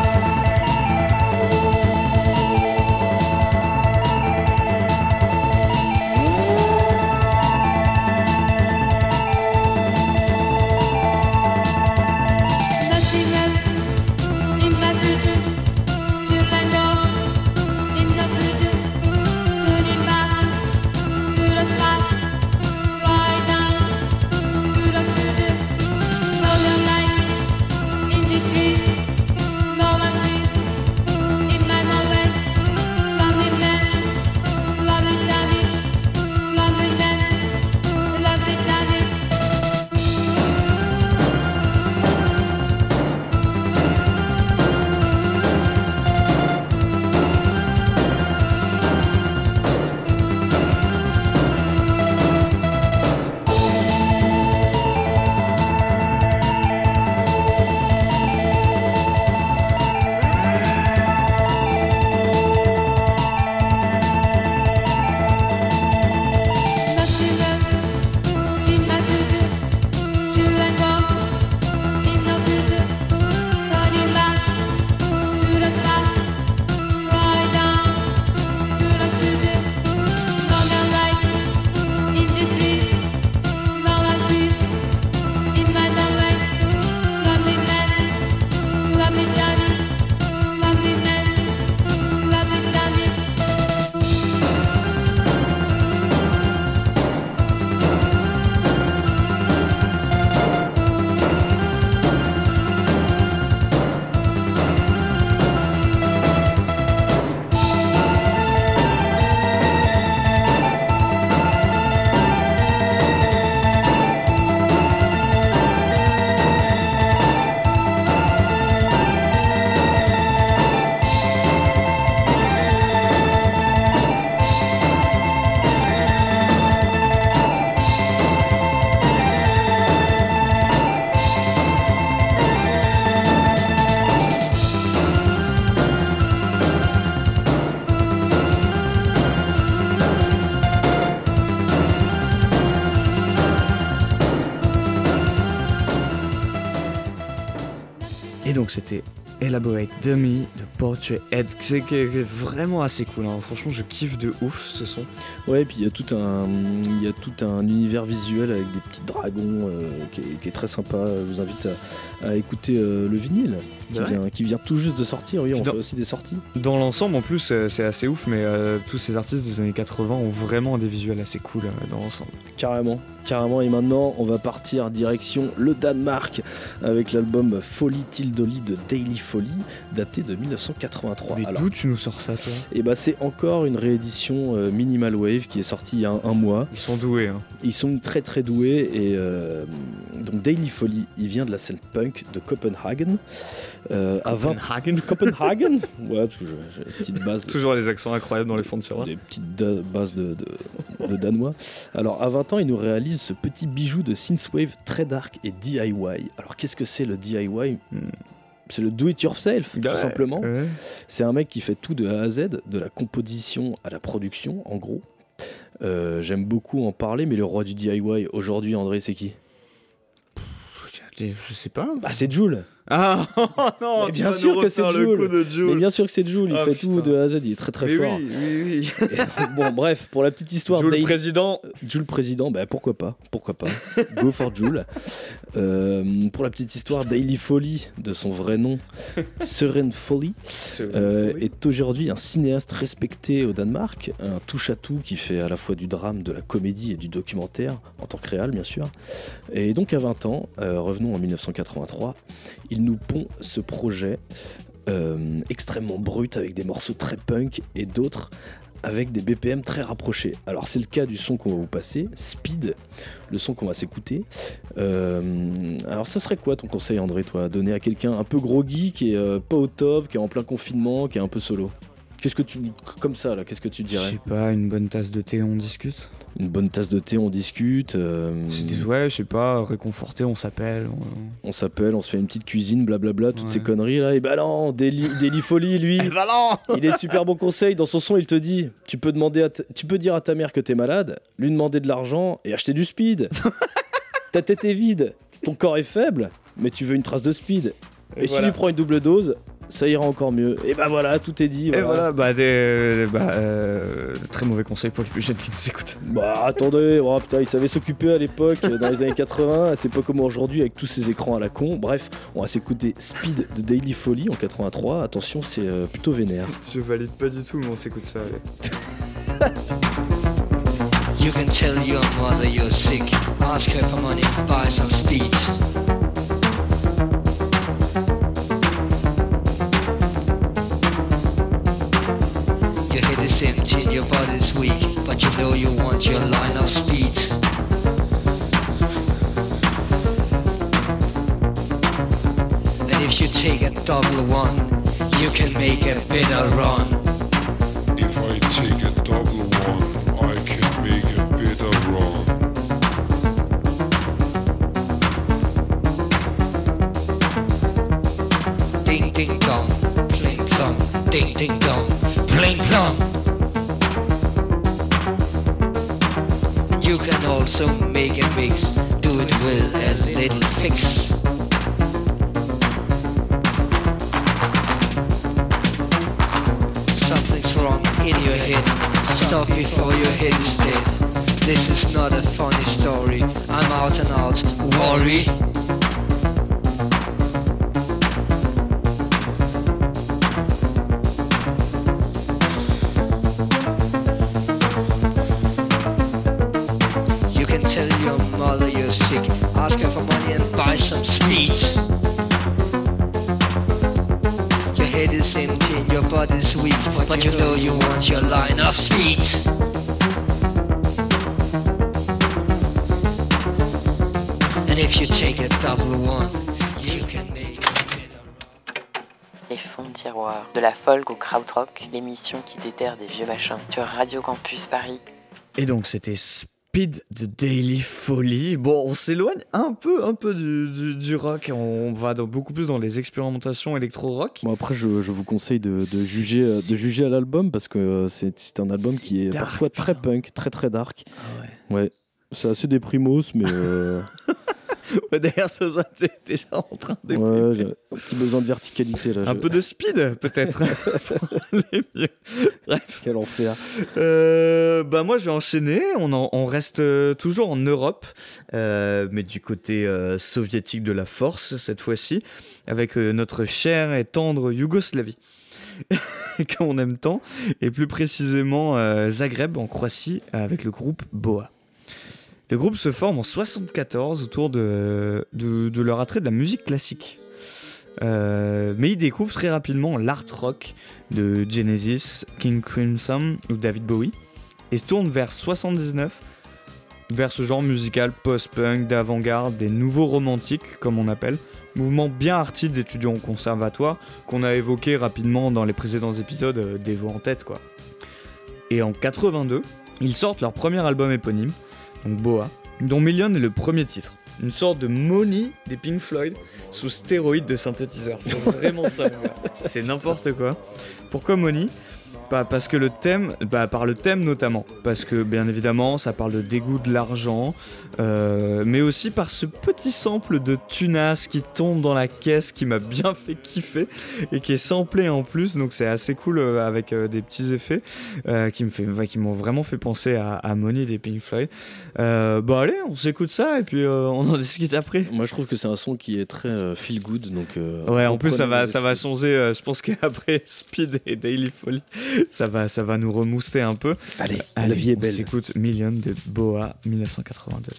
Elaborate Dummy de Portrait Head, qui est vraiment assez cool. hein. Franchement, je kiffe de ouf ce son. Ouais, et puis il y a tout un, y a tout un univers visuel avec des petits dragons euh, qui, est, très sympa. Je vous invite à, à écouter euh, le vinyle qui vient, qui vient tout juste de sortir. Oui, on fait aussi des sorties. Dans l'ensemble, en plus, c'est assez ouf, mais euh, tous ces artistes des années 80 ont vraiment des visuels assez cool euh, dans l'ensemble. Carrément, carrément. Et maintenant, on va partir direction le Danemark avec l'album Folly Tildoli de Daily Folly, daté de 1983. Mais d'où tu nous sors ça, toi? et bah, c'est encore une réédition euh, Minimal Wave qui est sortie il y a un, un mois. Ils sont doués. Hein. Ils sont très très doués et donc Daily Folly, il vient de la scène punk de Copenhagen. Euh, à 20 Copenhagen. *laughs* Copenhagen Ouais, parce que je- j'ai une petite base. Toujours les accents incroyables dans les fonds de tiroir. des petites da- bases de, de- de danois. Alors à 20 ans, il nous réalise ce petit bijou de synthwave très dark et DIY. Alors qu'est-ce que c'est le DIY Hmm. C'est le do it yourself, tout simplement. ouais. C'est un mec qui fait tout de A à Z, de la composition à la production, en gros. Euh, J'aime beaucoup en parler, mais le roi du DIY aujourd'hui, André, c'est qui? Je sais pas. Bah, c'est Joule. Ah *laughs* non, Mais bien sûr que c'est de Joule. Mais bien sûr que c'est Joule, il Ah, fait putain. tout de A à Z, il est très très Mais fort. oui, oui, oui. *laughs* bon, bref, pour la petite histoire, Joule Daily- président. Jules président, bah pourquoi pas, pourquoi pas. Go for Jules. Euh, pour la petite histoire, Daily Folly, de son vrai nom, Folly, euh, est aujourd'hui un cinéaste respecté au Danemark, un touche-à-tout qui fait à la fois du drame, de la comédie et du documentaire, en tant que réal bien sûr. Et donc à 20 ans, euh, revenons en 1983, il nous pond ce projet euh, extrêmement brut avec des morceaux très punk et d'autres avec des BPM très rapprochés. Alors c'est le cas du son qu'on va vous passer, Speed, le son qu'on va s'écouter. Euh, alors ça serait quoi ton conseil André, toi, donner à quelqu'un un peu groggy, qui est euh, pas au top, qui est en plein confinement, qui est un peu solo? Qu'est-ce que tu comme ça là Qu'est-ce que tu Je dirais sais pas, une bonne tasse de thé, on discute? Une bonne tasse de thé, on discute. euh, Ouais, je sais pas, réconforté, on s'appelle. on- on s'appelle, on se fait une petite cuisine, blablabla, toutes Ouais. ces conneries là. Et bah non, Daily, *laughs* Folly, lui, bah non *laughs* il est super bon conseil. Dans son son, il te dit tu peux, demander à tu peux dire à ta mère que t'es malade, lui demander de l'argent et acheter du speed. *laughs* ta tête est vide, ton corps est faible, mais tu veux une trace de speed. Et, si voilà. tu prends une double dose, ça ira encore mieux. Et bah voilà, tout est dit. Et voilà. bah, des, bah euh, très mauvais conseil pour les plus jeunes qui nous écoutent. Bah attendez, oh, putain, il savait s'occuper à l'époque, euh, dans les années 80, c'est pas comme aujourd'hui avec tous ces écrans à la con. Bref, on va s'écouter Speed de Daily Folly en 83. Attention, c'est euh, plutôt vénère. Je valide pas du tout, mais on s'écoute ça, allez. You can tell your mother you're sick. Ask her for money and buy some speeds. Your head is empty and your body's weak, but you know you want your line of speeds. And if you take a double one, you can make a better run. If I take a double one, I can make a better run. Ding ding dong, pling plong, ding ding dong, You can also make a mix, do it with a little fix. Something's wrong in your head. Stop before your head is dead. This is not a funny story. I'm out and out. Worry. Mother you're sick. Ask her for money and buy some speeds. Your head is empty and your body's weak, but you know you want your line of speeds. And if you take a double one, you can make a better Les fonds de tiroir. De la folk au krautrock, l'émission qui déterre des vieux machins. Sur Radio Campus Paris. Et donc c'était Speed de Daily Folly. Bon, on s'éloigne un peu, un peu du, du- du rock. On va dans- beaucoup plus dans les expérimentations électro-rock. Bon après, je, je vous conseille de, de juger, euh, de juger à l'album parce que euh, c'est un album qui est dark, parfois très putain. punk, très très dark. Ah ouais. Ouais, c'est assez déprimos, mais euh, *laughs* Ouais, D'ailleurs, ce soir, t'es déjà en train de. Ouais, j'ai un petit besoin de verticalité là. Un je- peu de speed, peut-être. *laughs* pour aller mieux. Bref. Quel enfer. Euh, bah moi je vais enchaîner, on, en- on reste euh, toujours en Europe, euh, mais du côté euh, soviétique de la force cette fois-ci, avec euh, notre chère et tendre Yougoslavie, *laughs* qu'on aime tant, et plus précisément euh, Zagreb en Croatie avec le groupe Boa. Le groupe se forme en 74 autour de, de, leur attrait de la musique classique. Euh, mais ils découvrent très rapidement l'art rock de Genesis, King Crimson ou David Bowie et se tournent vers 79 vers ce genre musical post-punk d'avant-garde, des nouveaux romantiques comme on appelle, mouvement bien arty d'étudiants au conservatoire qu'on a évoqué rapidement dans les précédents épisodes euh, des voix en tête quoi. Et en 82, ils sortent leur premier album éponyme, donc Boa, dont Million est le premier titre. Une sorte de Money des Pink Floyd sous stéroïdes de synthétiseur. C'est vraiment ça. *laughs* C'est n'importe quoi. Pourquoi Money bah, Parce que le thème, bah, par le thème notamment. Parce que bien évidemment, ça parle de dégoût de l'argent, euh, mais aussi par ce petit sample de tunas qui tombe dans la caisse qui m'a bien fait kiffer et qui est samplé en plus. Donc c'est assez cool euh, avec euh, des petits effets qui me fait, ouais, qui m'ont vraiment fait penser à, à Money des Pink Floyd. Bah allez, on s'écoute ça et puis on en discute après. Moi, je trouve que c'est un son qui est très feel good. Donc, Ouais, en plus ça va, ça va euh, je pense qu'après *laughs* Speed et Daily Folly, ça va, ça va nous remouster un peu. Allez, Allez, la vie est on belle. s'écoute Million de Boa 1982.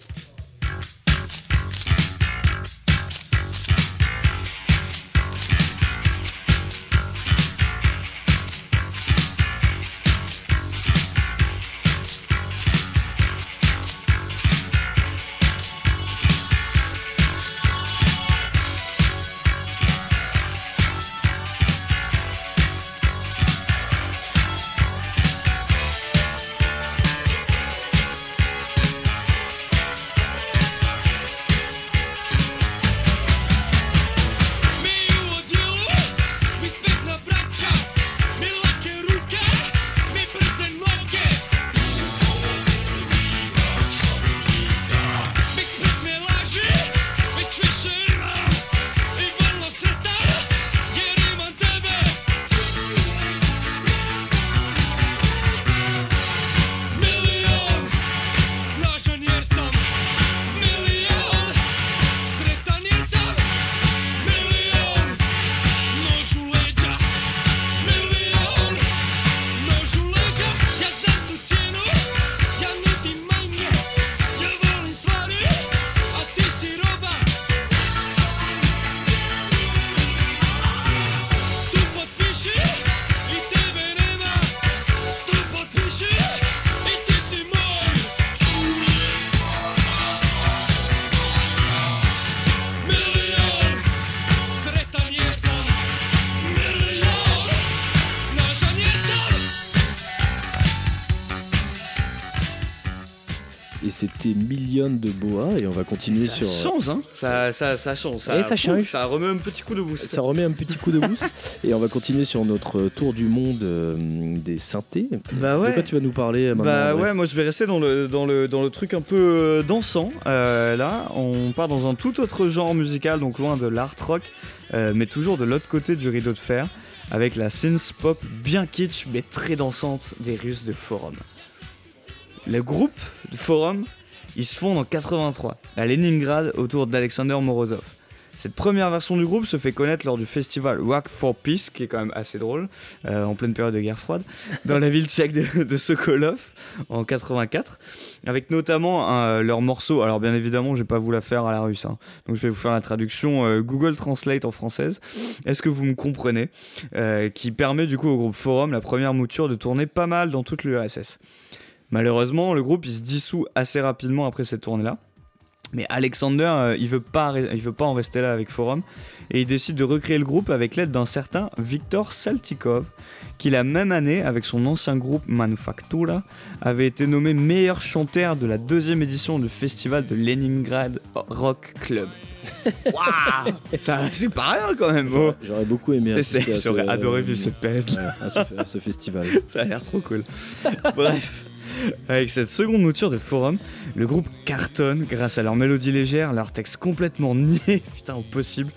Continuer ça sur. change, hein ça, ça, ça change. Ça, Et ça change. Ça remet un petit coup de boost. Ça remet un petit coup de boost. *laughs* et on va continuer sur notre tour du monde euh, des synthés. Bah De ouais. quoi tu vas nous parler maintenant Bah ouais, moi je vais rester dans le, dans le, dans le truc un peu euh, dansant. Euh, là, on part dans un tout autre genre musical, donc loin de l'art rock, euh, mais toujours de l'autre côté du rideau de fer, avec la synth pop bien kitsch mais très dansante des Russes de Forum. Le groupe de Forum, ils se fondent en 83 à Leningrad autour d'Alexander Morozov. Cette première version du groupe se fait connaître lors du festival Rock for Peace, qui est quand même assez drôle, euh, en pleine période de guerre froide, dans la ville tchèque de, Sokolov en 84, avec notamment un- leur morceau. Alors bien évidemment, je vais pas vous la faire à la russe, hein. donc je vais vous faire la traduction euh, Google Translate en française. Est-ce que vous me comprenez? Euh, Qui permet du coup au groupe Forum la première mouture de tourner pas mal dans toute l'URSS. Malheureusement, le groupe il se dissout assez rapidement après cette tournée-là. Mais Alexander, euh, il veut pas, il veut pas en rester là avec Forum et il décide de recréer le groupe avec l'aide d'un certain Viktor Saltikov, qui la même année, avec son ancien groupe Manufactura, avait été nommé meilleur chanteur de la deuxième édition du festival de Leningrad Rock Club. *laughs* Waouh *laughs* Ça, c'est pas rien quand même. oh. J'aurais beaucoup aimé J'aurais adoré vivre cette période. ouais, à ce, à ce *laughs* festival. Ça a l'air trop cool. Bref. Avec cette seconde mouture de forum, le groupe cartonne grâce à leur mélodie légère, leur texte complètement *laughs* niais, putain au possible,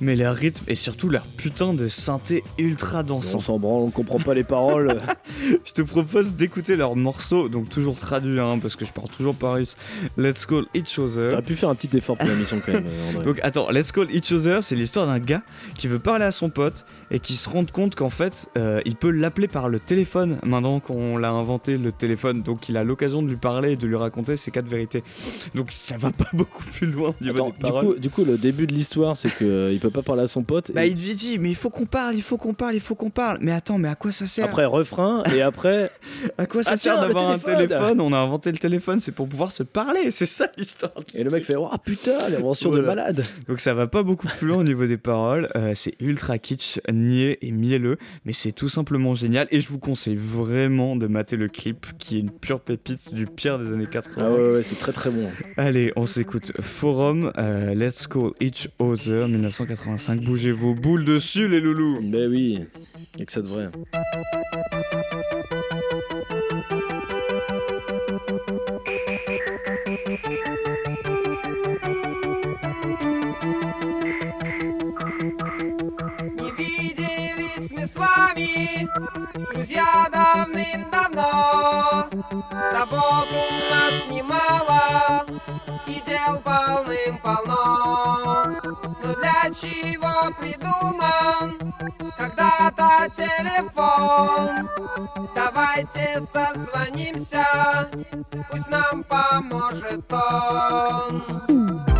mais leur rythme et surtout leur putain de synthé ultra On dansant. s'en branle, on comprend pas les paroles. *laughs* Je te propose d'écouter leur morceau, donc toujours traduit, hein, parce que je parle toujours pas russe. Let's Call Each Other. T'aurais pu faire un petit effort pour la mission quand même, euh, André. Donc attends, Let's Call Each Other, c'est l'histoire d'un gars qui veut parler à son pote et qui se rend compte qu'en fait, euh, il peut l'appeler par le téléphone maintenant qu'on l'a inventé le téléphone. Donc il a l'occasion de lui parler et de lui raconter ses quatre vérités. Donc ça va pas *laughs* beaucoup plus loin au niveau Attends, des du, paroles. coup, du coup, le début de l'histoire, c'est qu'il peut pas parler à son pote. Bah et il lui dit mais il faut qu'on parle, il faut qu'on parle, il faut qu'on parle. Mais attends, mais à quoi ça sert? Après, refrain, et après. *laughs* À quoi ça Ah, sert d'avoir un téléphone On a inventé le téléphone, c'est pour pouvoir se parler, *laughs* c'est ça l'histoire. Et le mec fait Oh putain, l'invention de malade Donc ça va pas beaucoup plus loin au niveau des paroles, euh, c'est ultra kitsch, niais et mielleux, mais c'est tout simplement génial et je vous conseille vraiment de mater le clip qui est une pure pépite du pire des années 80. Ah ouais, ouais, c'est très très bon. Allez, on s'écoute Forum, euh, Let's Call Each Other 1985, bougez vos boules dessus les loulous Ben oui, et que ça devrait. Не виделись мы с вами, друзья, давным-давно. чего придуман когда-то телефон? Давайте созвонимся, пусть нам поможет он.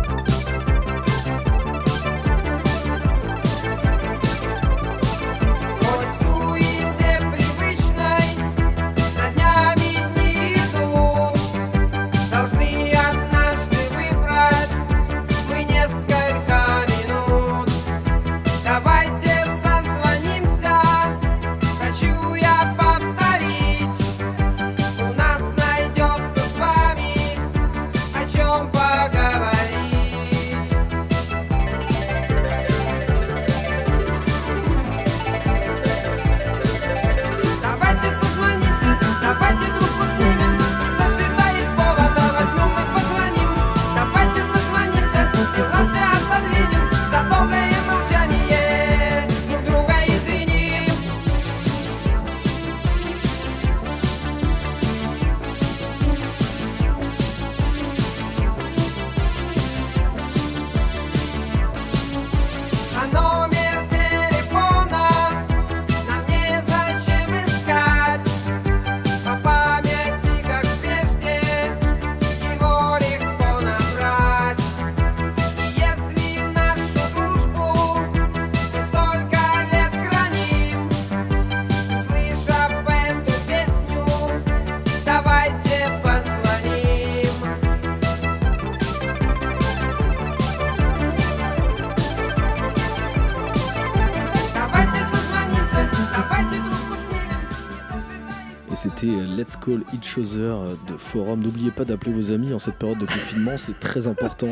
Call Each Other euh, de Forum. N'oubliez pas d'appeler vos amis en cette période de confinement, c'est très important.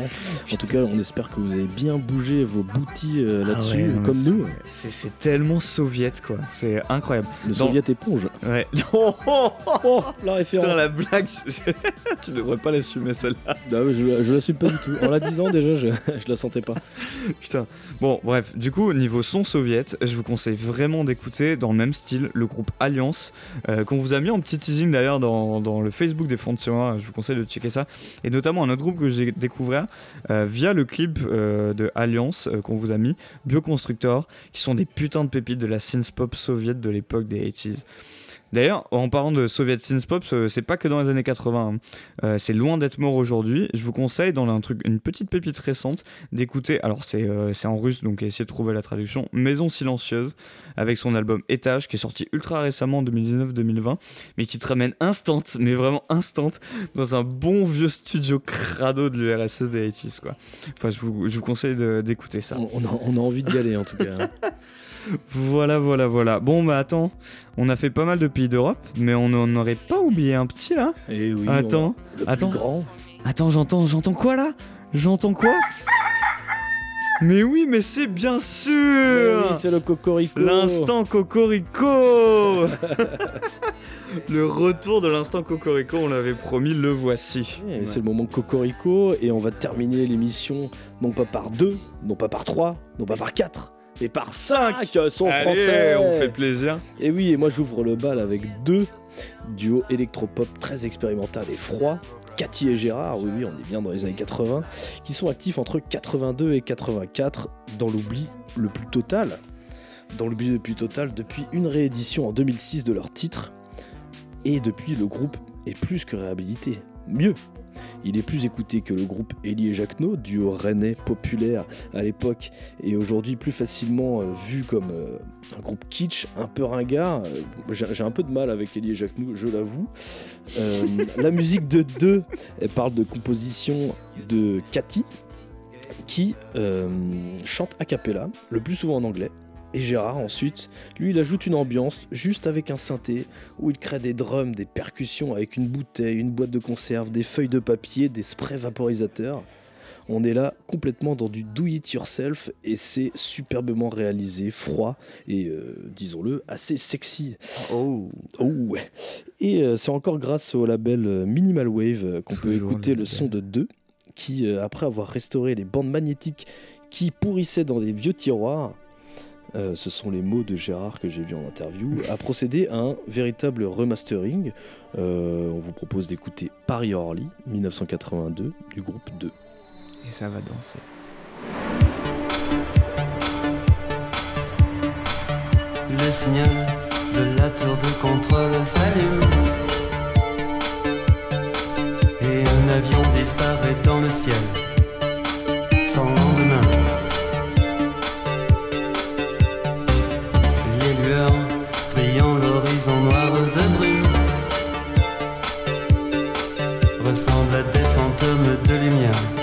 En tout cas, on espère que vous avez bien bougé vos boutis euh, Ah là-dessus, ouais, comme nous. C'est tellement soviète quoi, c'est incroyable. Le Dans- Soviet éponge. Ouais. *laughs* Oh, oh, oh, Oh, la référence. Putain la blague, *laughs* tu devrais pas l'assumer celle-là. Non, mais je, je l'assume pas du tout. En la disant déjà, je, je la sentais pas. *laughs* Putain. Bon, bref, du coup, niveau son soviète, je vous conseille vraiment d'écouter dans le même style le groupe Alliance, euh, qu'on vous a mis en petit teasing d'ailleurs dans, le Facebook des Frontiers. Je vous conseille de checker ça. Et notamment un autre groupe que j'ai découvert euh, via le clip euh, de Alliance euh, qu'on vous a mis, Bioconstructor, qui sont des putains de pépites de la synth pop soviète de l'époque des 80s. D'ailleurs, en parlant de Soviet Synth Pop, euh, c'est pas que dans les années 80. hein. Euh, c'est loin d'être mort aujourd'hui. Je vous conseille, dans un truc, une petite pépite récente, d'écouter. Alors, c'est euh, c'est en russe, donc essayez de trouver la traduction. Maison silencieuse, avec son album Étage, qui est sorti ultra récemment en 2019-2020, mais qui te ramène instant, mais vraiment instant, dans un bon vieux studio crado de l'URSS des 80s, quoi. Enfin, je vous, je vous conseille d'écouter ça. On, on a, on a envie d'y aller en tout cas. hein. *laughs* Voilà, voilà, voilà. Bon, bah attends, on a fait pas mal de pays d'Europe, mais on n'en aurait pas oublié un petit là. Et oui, Attends, on- le plus attends. grand. Attends, j'entends, j'entends quoi là? J'entends quoi? Mais oui, mais c'est bien sûr Oui, c'est le cocorico. L'instant cocorico *laughs* Le retour de l'instant Cocorico, on l'avait promis, le voici. Et C'est le moment Cocorico et on va terminer l'émission non pas par deux, non pas par trois, non pas par quatre, mais par cinq son Allez, français. on fait plaisir. Et oui, et moi j'ouvre le bal avec deux duos électropop très expérimental et froid. Cathy et Gérard, oui, oui, on est bien dans les années 80, qui sont actifs entre 82 et 84 dans l'oubli le plus total. Dans l'oubli le plus total depuis une réédition en 2006 de leur titre. Et depuis, le groupe est plus que réhabilité. Mieux, il est plus écouté que le groupe Elie et Jacquenot, duo rennais populaire à l'époque et aujourd'hui plus facilement euh, vu comme euh, un groupe kitsch, un peu ringard. Euh, J'ai un peu de mal avec Elie et Jacquenot, je l'avoue. *laughs* La musique de deux, parle de composition de Cathy qui chante a cappella, le plus souvent en anglais. Et Gérard ensuite, lui il ajoute une ambiance juste avec un synthé où il crée des drums, des percussions avec une bouteille, une boîte de conserve, des feuilles de papier, des sprays vaporisateurs. On est là complètement dans du do it yourself et c'est superbement réalisé, froid et euh, disons-le assez sexy. Oh, ouais. Et euh, c'est encore grâce au label euh, Minimal Wave qu'on peut écouter le le son de deux qui, euh, après avoir restauré les bandes magnétiques qui pourrissaient dans des vieux tiroirs, euh, ce sont les mots de Gérard que j'ai vu en interview, a procédé à un véritable remastering. Euh, on vous propose d'écouter Paris Orly 1982 du groupe 2. Et ça va danser. Le signal de la tour de contrôle s'allume Et un avion disparaît dans le ciel Sans lendemain l'horizon noir de brume Ressemblent à des fantômes de lumière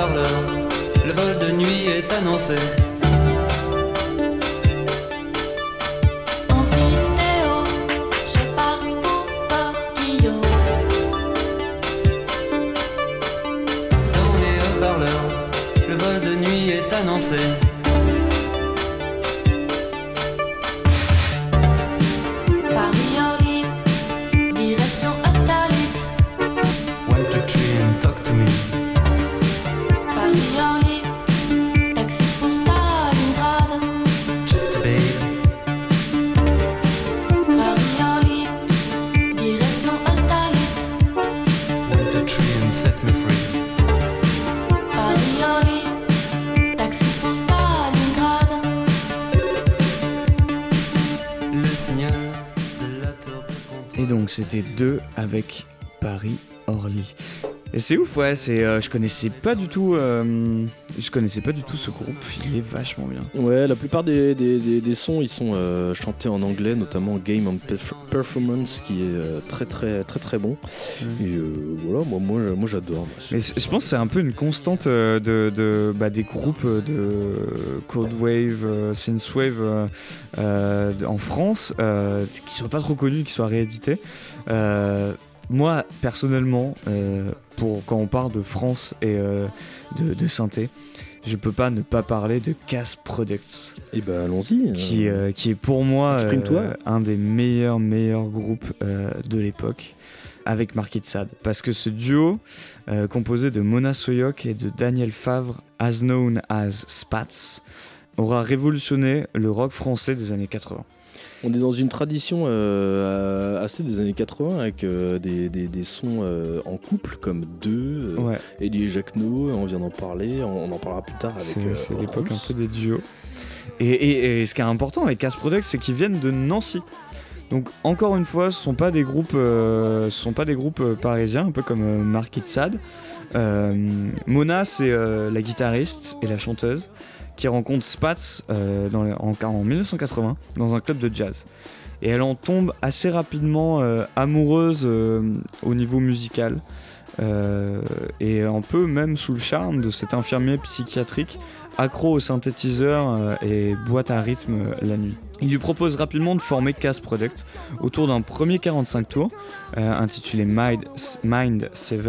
Haut-parleurs Le vol de nuit est annoncé. Dans les haut-parleurs Le vol de nuit est annoncé 2 avec Paris c'est ouf, ouais. C'est, euh, je connaissais pas du tout. euh, je connaissais pas du tout ce groupe. Il est vachement bien. Ouais, la plupart des, des- des- des sons ils sont euh, chantés en anglais, notamment Game on Perf- Performance qui est euh, très très très très bon. Et euh, voilà, moi, moi, moi j'adore. Mais c- je pense que c'est un peu une constante euh, de, de- bah, des groupes de cold wave, euh, synthwave euh, euh, en France, euh, qui soient pas trop connus, qui soient réédités. Euh, moi, personnellement, euh, pour quand on parle de France et euh, de, de synthé, je peux pas ne pas parler de Cas Products. Et ben allons-y. Qui, euh, qui est pour moi un des meilleurs meilleurs groupes de l'époque avec Marquis de Sade. Parce que ce duo, composé de Mona Soyok et de Daniel Favre, as known as Spats, aura révolutionné le rock français des années 80. On est dans une tradition euh, assez des années 80 avec euh, des, des- des sons euh, en couple comme deux, Ouais. Eddie et Jacquenot, on vient d'en parler, on, on en parlera plus tard avec. C'est c'est l'époque un peu des duos. Et, et- et ce qui est important avec Cas Products, c'est qu'ils viennent de Nancy. Donc encore une fois, ce sont pas des groupes, ce sont pas des groupes parisiens, un peu comme Marquis de Sade. Mona, c'est la guitariste et la chanteuse qui rencontre Spatz euh, en, en 1980 dans un club de jazz. Et elle en tombe assez rapidement euh, amoureuse euh, au niveau musical et un peu même sous le charme de cet infirmier psychiatrique accro au synthétiseur et boîte à rythme la nuit. Il lui propose rapidement de former Cass Product autour d'un premier 45 tours intitulé Mind, Mind 7,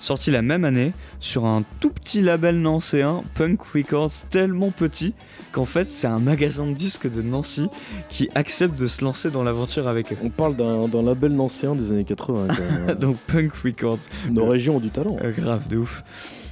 sorti la même année sur un tout petit label nancéen, Punk Records, tellement petit qu'en fait c'est un magasin de disques de Nancy qui accepte de se lancer dans l'aventure avec eux. On parle d'un label nancéen des années 80. quand même. *laughs* Donc Punk Records. Nos régions ont du talent. Euh, grave, de ouf.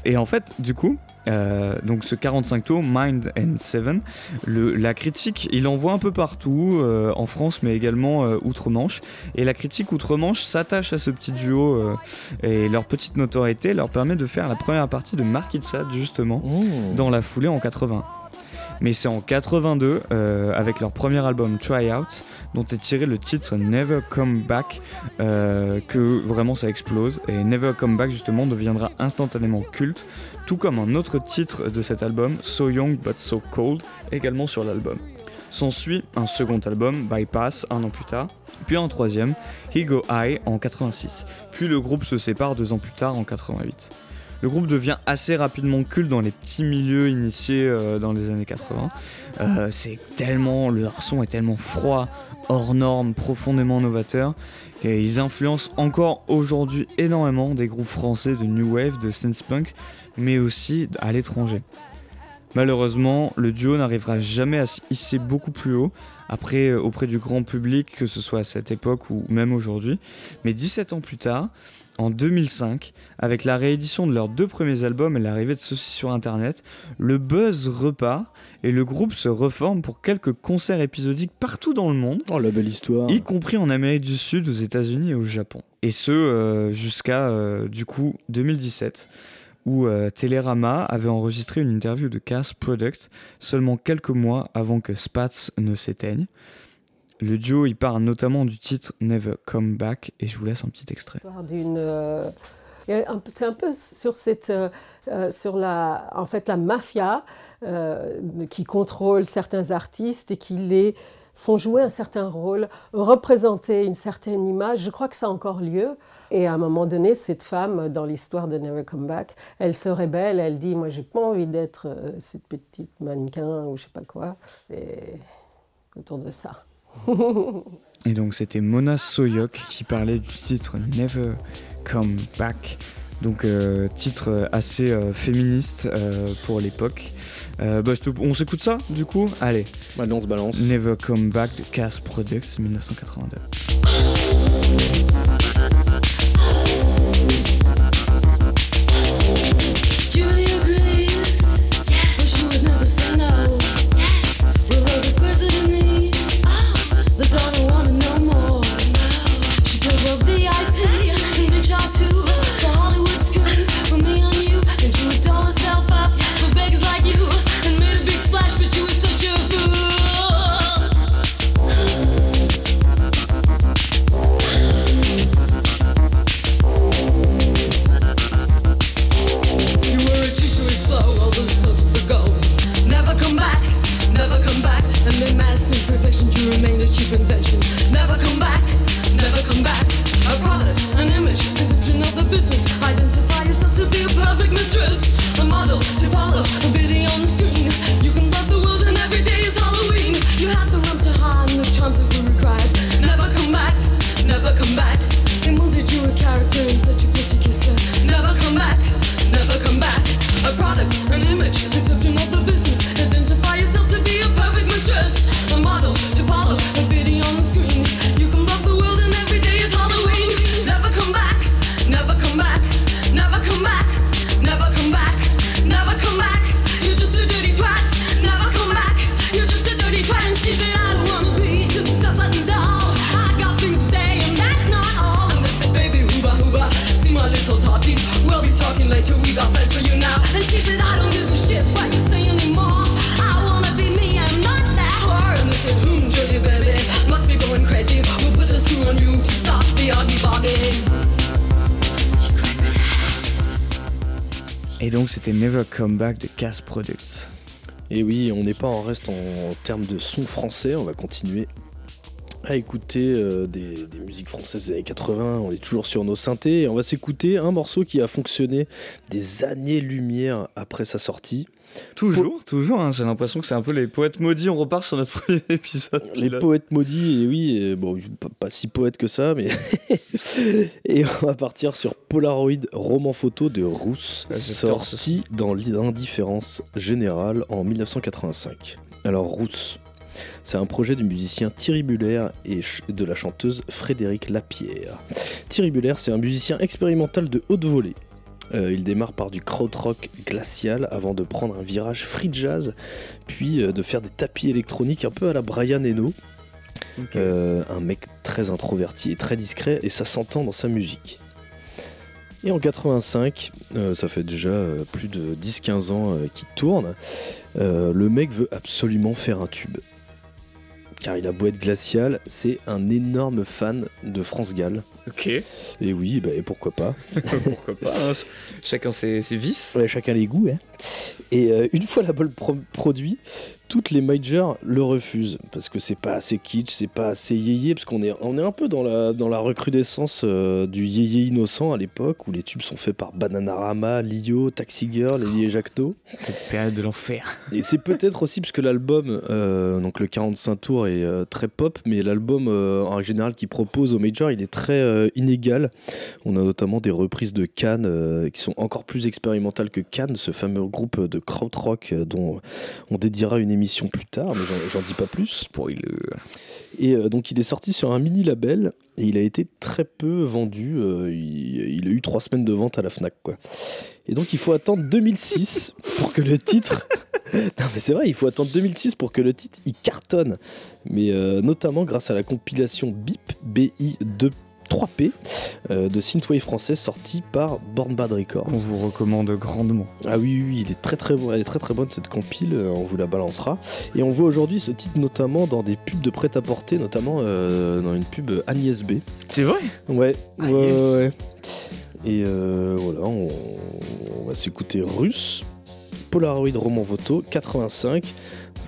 Et en fait, du coup, euh, donc ce 45 tours, Mind and Seven, le, la critique, il en voit un peu partout, euh, en France, mais également euh, outre-Manche. Et la critique outre-Manche s'attache à ce petit duo et leur petite notoriété leur permet de faire la première partie de Marquis de Sade, justement, Mmh. dans la foulée en 80. Mais c'est en 82, euh, avec leur premier album Try Out, dont est tiré le titre Never Come Back, euh, que vraiment ça explose. Et Never Come Back, justement, deviendra instantanément culte, tout comme un autre titre de cet album, So Young But So Cold, également sur l'album. S'ensuit un second album, Bypass, un an plus tard, puis un troisième, He Go High, en 86. Puis le groupe se sépare deux ans plus tard, en 88. Le groupe devient assez rapidement culte dans les petits milieux initiés euh, dans les années 80. Euh, c'est tellement, leur son est tellement froid, hors norme, profondément novateur, qu'ils influencent encore aujourd'hui énormément des groupes français de new wave, de synth-punk, mais aussi à l'étranger. Malheureusement, le duo n'arrivera jamais à se hisser beaucoup plus haut, après euh, auprès du grand public, que ce soit à cette époque ou même aujourd'hui. Mais 17 ans plus tard, en 2005, avec la réédition de leurs deux premiers albums et l'arrivée de ceux-ci sur Internet, le buzz repart et le groupe se reforme pour quelques concerts épisodiques partout dans le monde. Oh la belle histoire. Y compris en Amérique du Sud, aux États-Unis et au Japon. Et ce, euh, jusqu'à euh, du coup 2017, où euh, Télérama avait enregistré une interview de Cass Product seulement quelques mois avant que Spats ne s'éteigne. Le duo y parle notamment du titre Never Come Back et je vous laisse un petit extrait. Euh, il c'est un peu sur cette, euh, euh, sur la, en fait, la mafia qui contrôle certains artistes et qui les font jouer un certain rôle, représenter une certaine image. Je crois que ça a encore lieu. Et à un moment donné, cette femme, dans l'histoire de Never Come Back, elle se rébelle, elle dit, moi, j'ai pas envie d'être cette petite mannequin ou je sais pas quoi. C'est autour de ça. Et donc c'était Mona Soyok qui parlait du titre Never Come Back. Donc euh, titre assez euh, féministe euh, pour l'époque. Bah, on s'écoute ça du coup? Allez. Balance, balance. Never Come Back de Cass Products 1982. Never Come Back de Cass Products. Et oui, on n'est pas en reste en, termes de son français, on va continuer à écouter euh, des, des musiques françaises des années 80, on est toujours sur nos synthés, et on va s'écouter un morceau qui a fonctionné des années-lumière après sa sortie. Toujours, toujours, hein, j'ai l'impression que c'est un peu les poètes maudits, on repart sur notre *laughs* premier épisode. Les pilote. poètes maudits, et oui, et bon, pas, pas si poète que ça, mais. *laughs* et on va partir sur Polaroid, roman photo de Rousse, Ah, sorti dans l'indifférence générale en 1985. Alors, Rousse, c'est un projet du musicien Thierry Buller et de la chanteuse Frédéric Lapierre. Thierry Buller, c'est un musicien expérimental de haute volée. Euh, il démarre par du krautrock glacial avant de prendre un virage free jazz, puis euh, de faire des tapis électroniques un peu à la Brian Eno. Euh, un mec très introverti et très discret, et ça s'entend dans sa musique. Et en 85, euh, ça fait déjà plus de 10-15 ans qu'il tourne, le mec veut absolument faire un tube. Car il a beau être glacial, c'est un énorme fan de France Gall. Ok. Et oui, bah, et pourquoi pas *laughs* Pourquoi pas hein, Chacun ses, ses vices. Ouais, chacun les goûts. hein. Et euh, une fois l'album pro- produit, toutes les majors le refusent parce que c'est pas assez kitsch, c'est pas assez yéyé, parce qu'on est, on est un peu dans la, dans la recrudescence euh, du yéyé innocent à l'époque où les tubes sont faits par Bananarama, Lio, Taxi Girl, Elie et Jacto. Cette période de l'enfer. Et c'est peut-être aussi parce que l'album, euh, donc le 45 tours, est euh, très pop, mais l'album euh, en général qui propose aux majors, il est très inégal. On a notamment des reprises de Cannes qui sont encore plus expérimentales que Cannes, ce fameux groupe de krautrock dont on dédiera une émission plus tard, mais j'en dis pas plus. Et euh, donc il est sorti sur un mini label et il a été très peu vendu. euh, il, il a eu trois semaines de vente à la Fnac, quoi. Et donc il faut attendre 2006 pour que le titre. *laughs* non mais c'est vrai, il faut attendre 2006 pour que le titre il cartonne. Mais euh, notamment grâce à la compilation BIP BI 2 3P euh, de Synthwave français sortie par Born Bad Records. Qu'on vous recommande grandement. Ah oui, oui, oui, il est très très bon, elle est très très bonne cette compile, euh, on vous la balancera. Et on voit aujourd'hui ce titre notamment dans des pubs de prêt-à-porter, notamment euh, dans une pub Agnès B. C'est vrai? Ouais, ouais. Et euh, voilà, on, on va s'écouter Russe, Polaroid Roman Voto 85.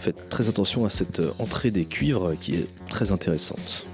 Faites très attention à cette entrée des cuivres qui est très intéressante.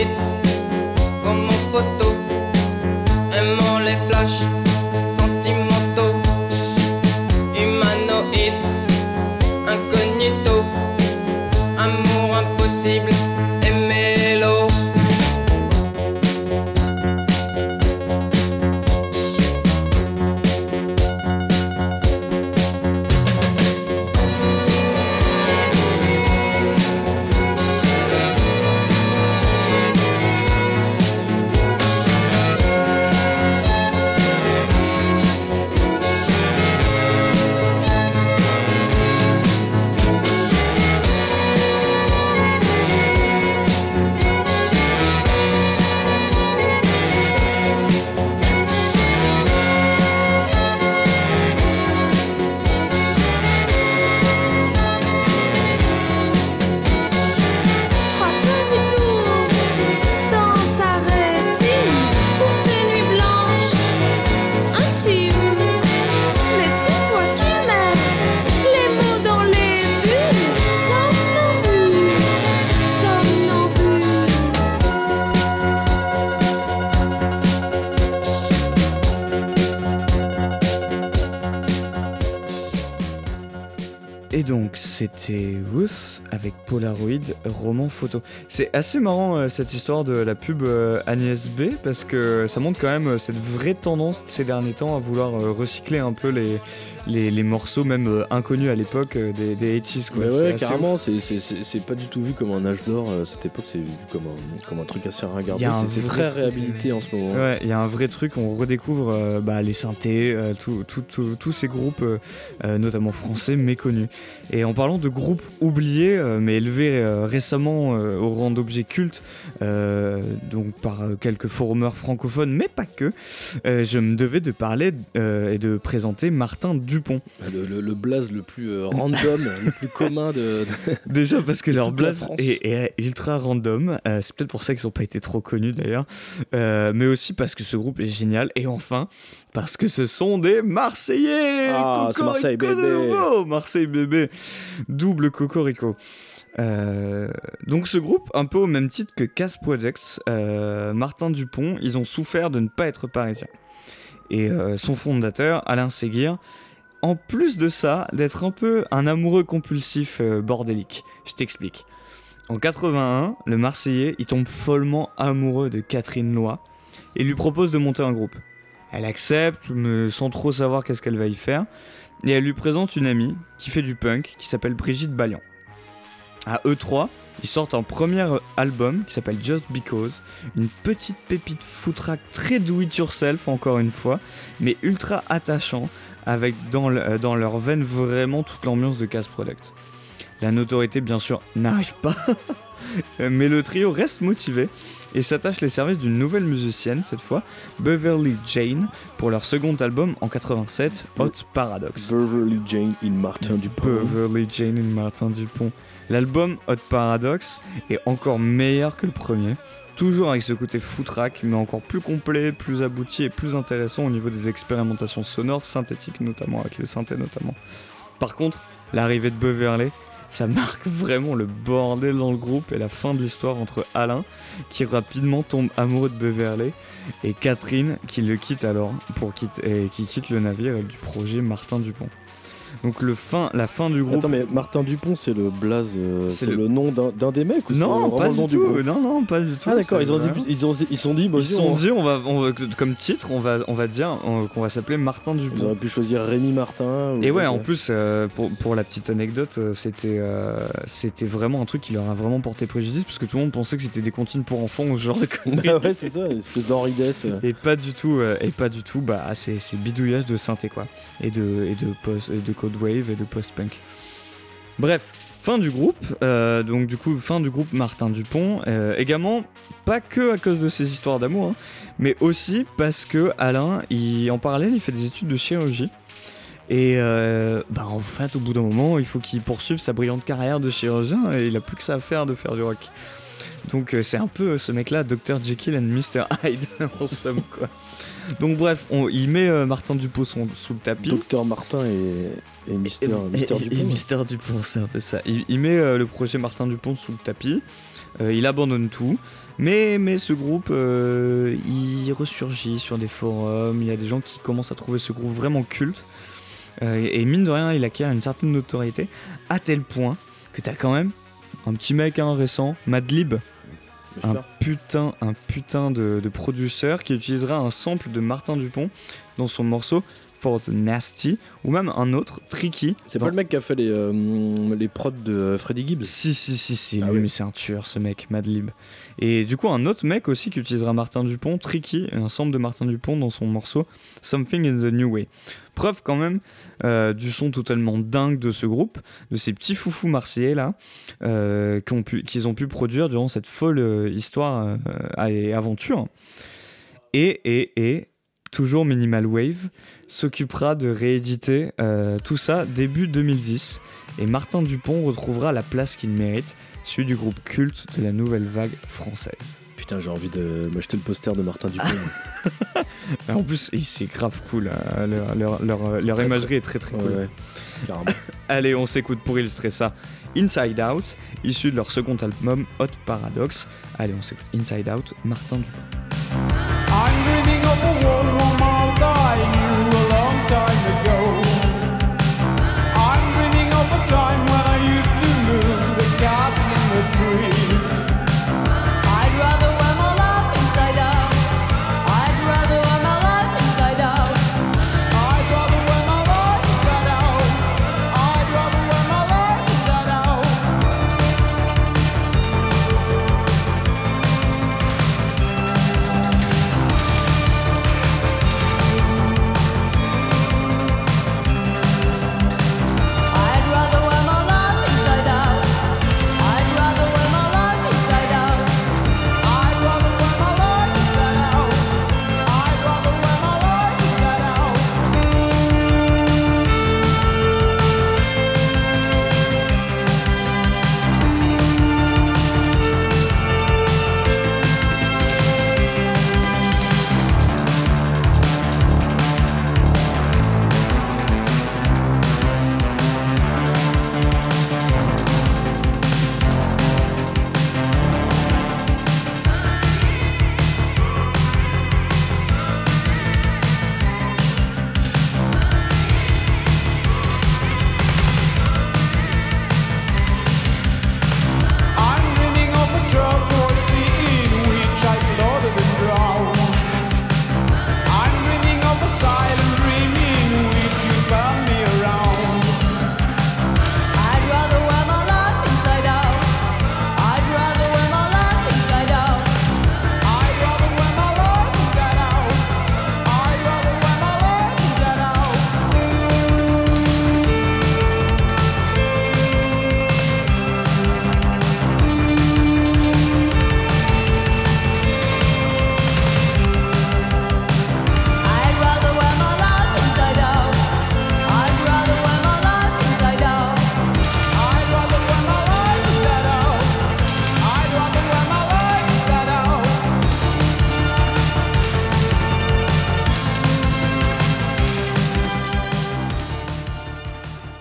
Polaroid, C'est assez marrant euh, cette histoire de la pub euh, Agnès B parce que ça montre quand même euh, cette vraie tendance de ces derniers temps à vouloir euh, recycler un peu les, les, les morceaux, même euh, inconnus à l'époque euh, des, des 80s. Quoi. Ouais, carrément, c'est- pas du tout vu comme un âge d'or. euh, Cette époque, c'est vu comme un, comme un truc assez regardé. C'est très réhabilité en ce moment. Ouais, il y a un vrai truc, on redécouvre euh, bah, les synthés, euh, tous ces groupes, euh, notamment français, méconnus. Et en parlant de groupes oubliés, mais élevés récemment au rang d'objets cultes, euh, donc par quelques forumers francophones, mais pas que, je me devais de parler et de présenter Martin Dupont. Le, le- le blaze le plus euh, random, *laughs* le plus commun de. de- *laughs* Déjà parce que leur blaze est, est ultra random, euh, c'est peut-être pour ça qu'ils n'ont pas été trop connus d'ailleurs, Euh, mais aussi parce que ce groupe est génial, et enfin parce que ce sont des Marseillais Ah, c'est Marseille, bébé. Marseille bébé Double Cocorico Euh, donc ce groupe, un peu au même titre que Cass Projects, euh, Martin Dupont, ils ont souffert de ne pas être parisiens. Et euh, son fondateur, Alain Séguir, en plus de ça, d'être un peu un amoureux compulsif euh, bordélique. Je t'explique. En 81, le Marseillais, il tombe follement amoureux de Catherine Loy et lui propose de monter un groupe. Elle accepte, mais sans trop savoir qu'est-ce qu'elle va y faire, et elle lui présente une amie qui fait du punk, qui s'appelle Brigitte Ballian. À eux trois, ils sortent un premier album qui s'appelle Just Because, une petite pépite footrack très do it yourself encore une fois, mais ultra attachant, avec dans, le- dans leur veine vraiment toute l'ambiance de Casse Product. La notoriété bien sûr n'arrive pas, *laughs* mais le trio reste motivé et s'attache les services d'une nouvelle musicienne cette fois, Beverly Jane, pour leur second album en 87, Hot Paradox. Beverly Jane in Martin Dupont. Beverly Jane et Martin Dupont. L'album Hot Paradox est encore meilleur que le premier. Toujours avec ce côté footrack, mais encore plus complet, plus abouti et plus intéressant au niveau des expérimentations sonores, synthétiques notamment, avec le synthé notamment. Par contre, l'arrivée de Beverly, ça *laughs* marque vraiment le bordel dans le groupe et la fin de l'histoire entre Alain, qui rapidement tombe amoureux de Beverly, et Catherine, qui le quitte alors, pour et qui quitte le navire du projet Martin Dupont. Donc le fin, la fin du groupe. Attends, mais Martin Dupont, c'est le blaze, euh, C'est le- le... nom d'un des mecs ou c'est Non, pas du tout. groupe Non, non, pas du tout. Ah d'accord, ils ont dit, ils ont, ils sont dit, Ils sont on- dit, on va, on comme titre, on va, on va dire on- qu'on va s'appeler Martin Ils Dupont. auraient pu choisir Rémi Martin. ou- Et ouais, en plus, euh, pour, pour la petite anecdote, euh, c'était euh, c'était vraiment un truc qui leur a vraiment porté préjudice parce que tout le monde pensait que c'était des comptines pour enfants ou ce genre de conneries. Ah ouais, c'est ça, espèce d'Henri Dess. euh. Et pas du tout, euh, et pas du tout, bah c'est c'est bidouillage de synthé quoi, et de et de post, et de code wave et de post punk. Bref, fin du groupe, euh, donc du coup fin du groupe Martin Dupont, euh, également pas que à cause de ses histoires d'amour, hein, mais aussi parce que Alain, il en parallèle, il fait des études de chirurgie. Et euh, bah en fait, au bout d'un moment, il faut qu'il poursuive sa brillante carrière de chirurgien et il a plus que ça à faire de faire du rock. Donc euh, c'est un peu ce mec-là, Dr Jekyll and Mr Hyde, *laughs* en somme quoi. Donc bref, on- il met euh, Martin Dupont sous le tapis. Docteur Martin et, et Mister, Et- Mister et- Dupont. Et Mister Dupont, c'est un peu ça. Il, il met euh, le projet Martin Dupont sous le tapis. euh, il abandonne tout. Mais, mais ce groupe, il ressurgit sur des forums. Il y a des gens qui commencent à trouver ce groupe vraiment culte. Et, et mine de rien, il acquiert une certaine notoriété. À tel point que t'as quand même un petit mec hein, récent, Madlib. Putain, un putain de, de producteur qui utilisera un sample de Martin Dupont dans son morceau For the Nasty, ou même un autre, Tricky. C'est pas le mec qui a fait les, euh, les prods de euh, Freddie Gibbs? Si, si, si, si, Ah lui, oui. mais c'est un tueur ce mec, Madlib. Et du coup, un autre mec aussi qui utilisera Martin Dupont, Tricky, un sample de Martin Dupont dans son morceau Something in the New Way. Preuve quand même euh, du son totalement dingue de ce groupe, de ces petits foufous marseillais là, euh, qu'ils ont, pu- qu'ils ont pu produire durant cette folle euh, histoire et aventure. Et, et, et, toujours Minimal Wave, s'occupera de rééditer euh, tout ça début 2010. Et Martin Dupont retrouvera la place qu'il mérite, celui du groupe culte de la nouvelle vague française. Putain, j'ai envie de m'acheter le poster de Martin Dupont. *laughs* En plus, c'est grave cool, euh, leur, leur, leur- leur Très, imagerie est très très cool. ouais. *laughs* Allez, on s'écoute pour illustrer ça. Inside Out, issu de leur second album Hot Paradox. Allez, on s'écoute Inside Out, Martin Dupont.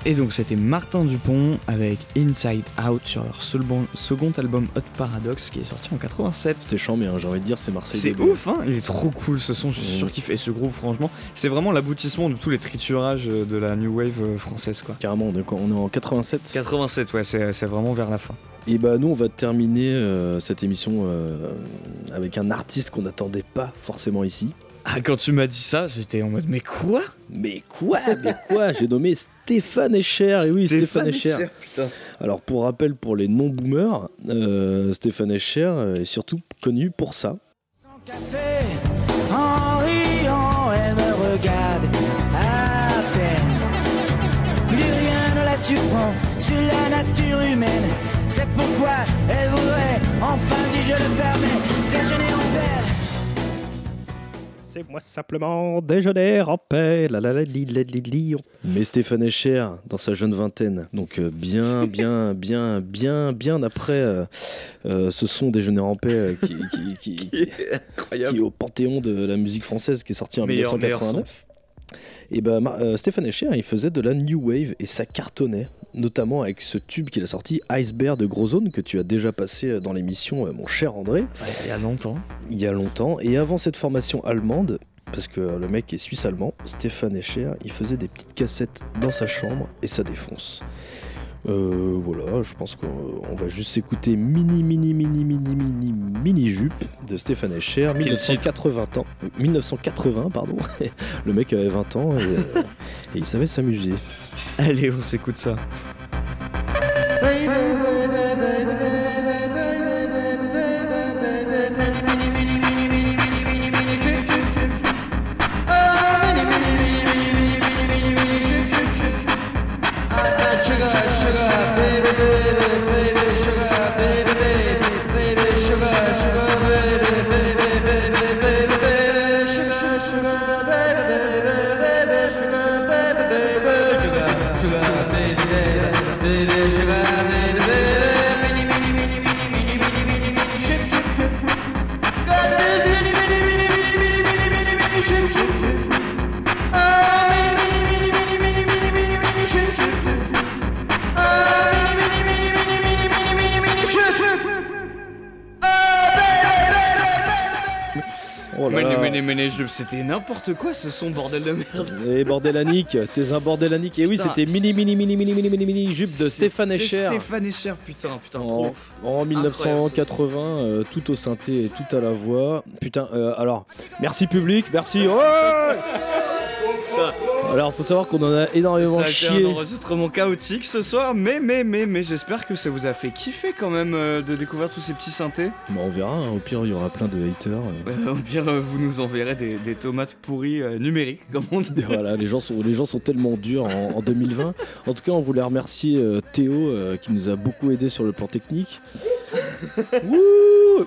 Et donc c'était Martin Dupont avec Inside Out sur leur second, album Hot Paradox qui est sorti en 87. C'était chiant, mais j'ai envie de dire, c'est Marseille. C'est ouf, hein Il est trop cool ce son, je suis Mm. sûr qu'il fait ce groupe, franchement. C'est vraiment l'aboutissement de tous les triturages euh, de la New Wave euh, française, quoi. Carrément, on est, en 87. 87, ouais, c'est c'est vraiment vers la fin. Et bah nous on va terminer euh, cette émission euh, avec un artiste qu'on n'attendait pas forcément ici. Ah, quand tu m'as dit ça, j'étais en mode, mais quoi? Mais quoi? Mais quoi? J'ai nommé Stéphane Escher. Et oui, Stéphane, Escher. putain. Alors pour rappel pour les non-boomers, euh, Stéphane Escher est surtout connu pour ça. En riant, elle me regarde à peine. Plus rien ne la surprend sur la nature humaine. C'est pourquoi elle voudrait, enfin si je le permets, déjeuner en paix. Moi simplement déjeuner en paix. La la la li, la, li, li. Mais Stéphane Escher, dans sa jeune vingtaine, donc euh, bien, *laughs* bien, bien, bien, bien après euh, euh, ce son déjeuner en paix euh, qui, qui- qui- *laughs* qui- qui est au panthéon de la musique française qui est sorti en Meilleur- meilleur 1989. Et ben euh, Stéphane Escher, il faisait de la new wave et ça cartonnait, notamment avec ce tube qu'il a sorti, Iceberg de Gros Zone, que tu as déjà passé euh, dans l'émission, euh, mon cher André. il y a longtemps. Il y a longtemps. Et avant cette formation allemande, parce que le mec est suisse-allemand, Stéphane Escher, il faisait des petites cassettes dans sa chambre et ça défonce. Euh, voilà, je pense qu'on on va juste écouter Mini Mini Mini Mini Mini Mini Jupe de Stéphane Escher, 1980 ans, euh, 1980 pardon. *laughs* le mec avait 20 ans et, euh, et il savait s'amuser. Allez, on s'écoute ça. Là Méné, là. méné, méné, je- C'était n'importe quoi ce son, bordel de merde. Et bordel Annick, t'es un bordel Annick. Et oui, Putain, c'était Mini Mini Mini Mini Mini Mini Mini Jupe de Stéphane Escher. Stéphane Escher, putain, putain, En, trop. en 1980, euh, tout au synthé et tout à la voix. Putain, euh, alors, merci public, merci. Alors, faut savoir qu'on en a énormément Ça a été chié. un enregistrement chaotique ce soir, mais mais mais mais j'espère que ça vous a fait kiffer quand même euh, de découvrir tous ces petits synthés. Bon, on verra, hein, au pire, il y aura plein de haters. euh. Euh, *laughs* au pire, euh, vous nous enverrez des, des tomates pourries euh, numériques, comme on dit. *laughs* Voilà, les gens, sont, les gens sont tellement durs en, en 2020. En tout cas, on voulait remercier euh, Théo euh, qui nous a beaucoup aidé sur le plan technique. *laughs* Wouh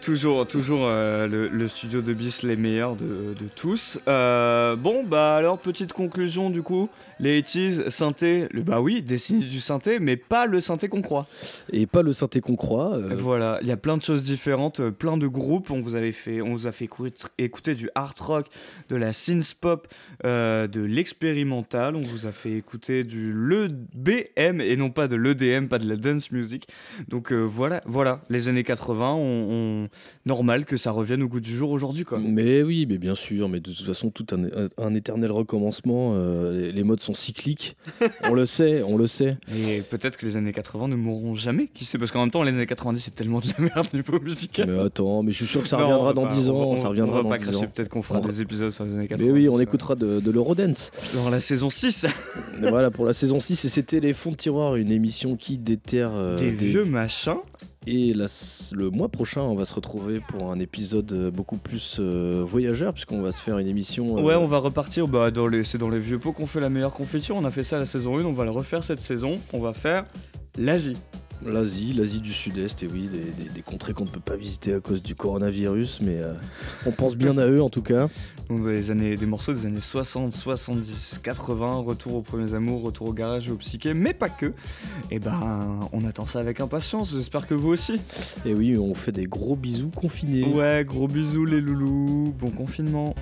Toujours, toujours euh, le, studio de Bis les meilleurs de, de tous. Euh, bon, bah alors, petite conclusion du coup. Les 80s, synthé, le bah oui, décennie du synthé, mais pas le synthé qu'on croit. Et pas le synthé qu'on croit. euh, Voilà, il y a plein de choses différentes, euh, plein de groupes. On vous avait fait, on vous a fait écouter, écouter du hard rock, de la synth pop, euh, de l'expérimental. On vous a fait écouter du le BM et non pas de l'EDM, pas de la dance music. Donc euh, voilà, voilà, les années 80, on, on- normal que ça revienne au goût du jour aujourd'hui quoi. Mais oui, mais bien sûr, mais de toute façon, tout un, un éternel recommencement. les, les modes sont cycliques. on le sait, on le sait. *laughs* Et peut-être que les années 80 ne mourront jamais, qui sait? Parce qu'en même temps, les années 90 c'est tellement de la merde niveau musical. Mais attends, mais je suis sûr que ça Non, reviendra dans pas- 10 on va- ans. on- ça reviendra on va dans pas 10 cracher, ans. peut-être qu'on fera On- des épisodes sur les années 80. Mais oui, on écoutera de, de l'Eurodance. Dans la saison 6 *laughs* Mais voilà, pour la saison 6, et c'était Les Fonds de Tiroir, une émission qui déterre euh, Des vieux machins. Et le mois prochain, on va se retrouver pour un épisode euh, beaucoup plus euh, voyageur, puisqu'on va se faire une émission. euh, Ouais, on va repartir. Bah, dans les, c'est dans les vieux pots qu'on fait la meilleure confiture. On a fait ça la saison 1, on va le refaire cette saison. On va faire l'Asie. L'Asie, l'Asie du Sud-Est, et oui, des, des- des contrées qu'on ne peut pas visiter à cause du coronavirus, mais euh, on pense bien à eux en tout cas. Donc des, années, des morceaux des années 60, 70, 80, retour aux premiers amours, retour au garage et au psyché, mais pas que. Et ben, on attend ça avec impatience, j'espère que vous aussi. Et oui, on fait des gros bisous confinés. Ouais, gros bisous les loulous, bon confinement.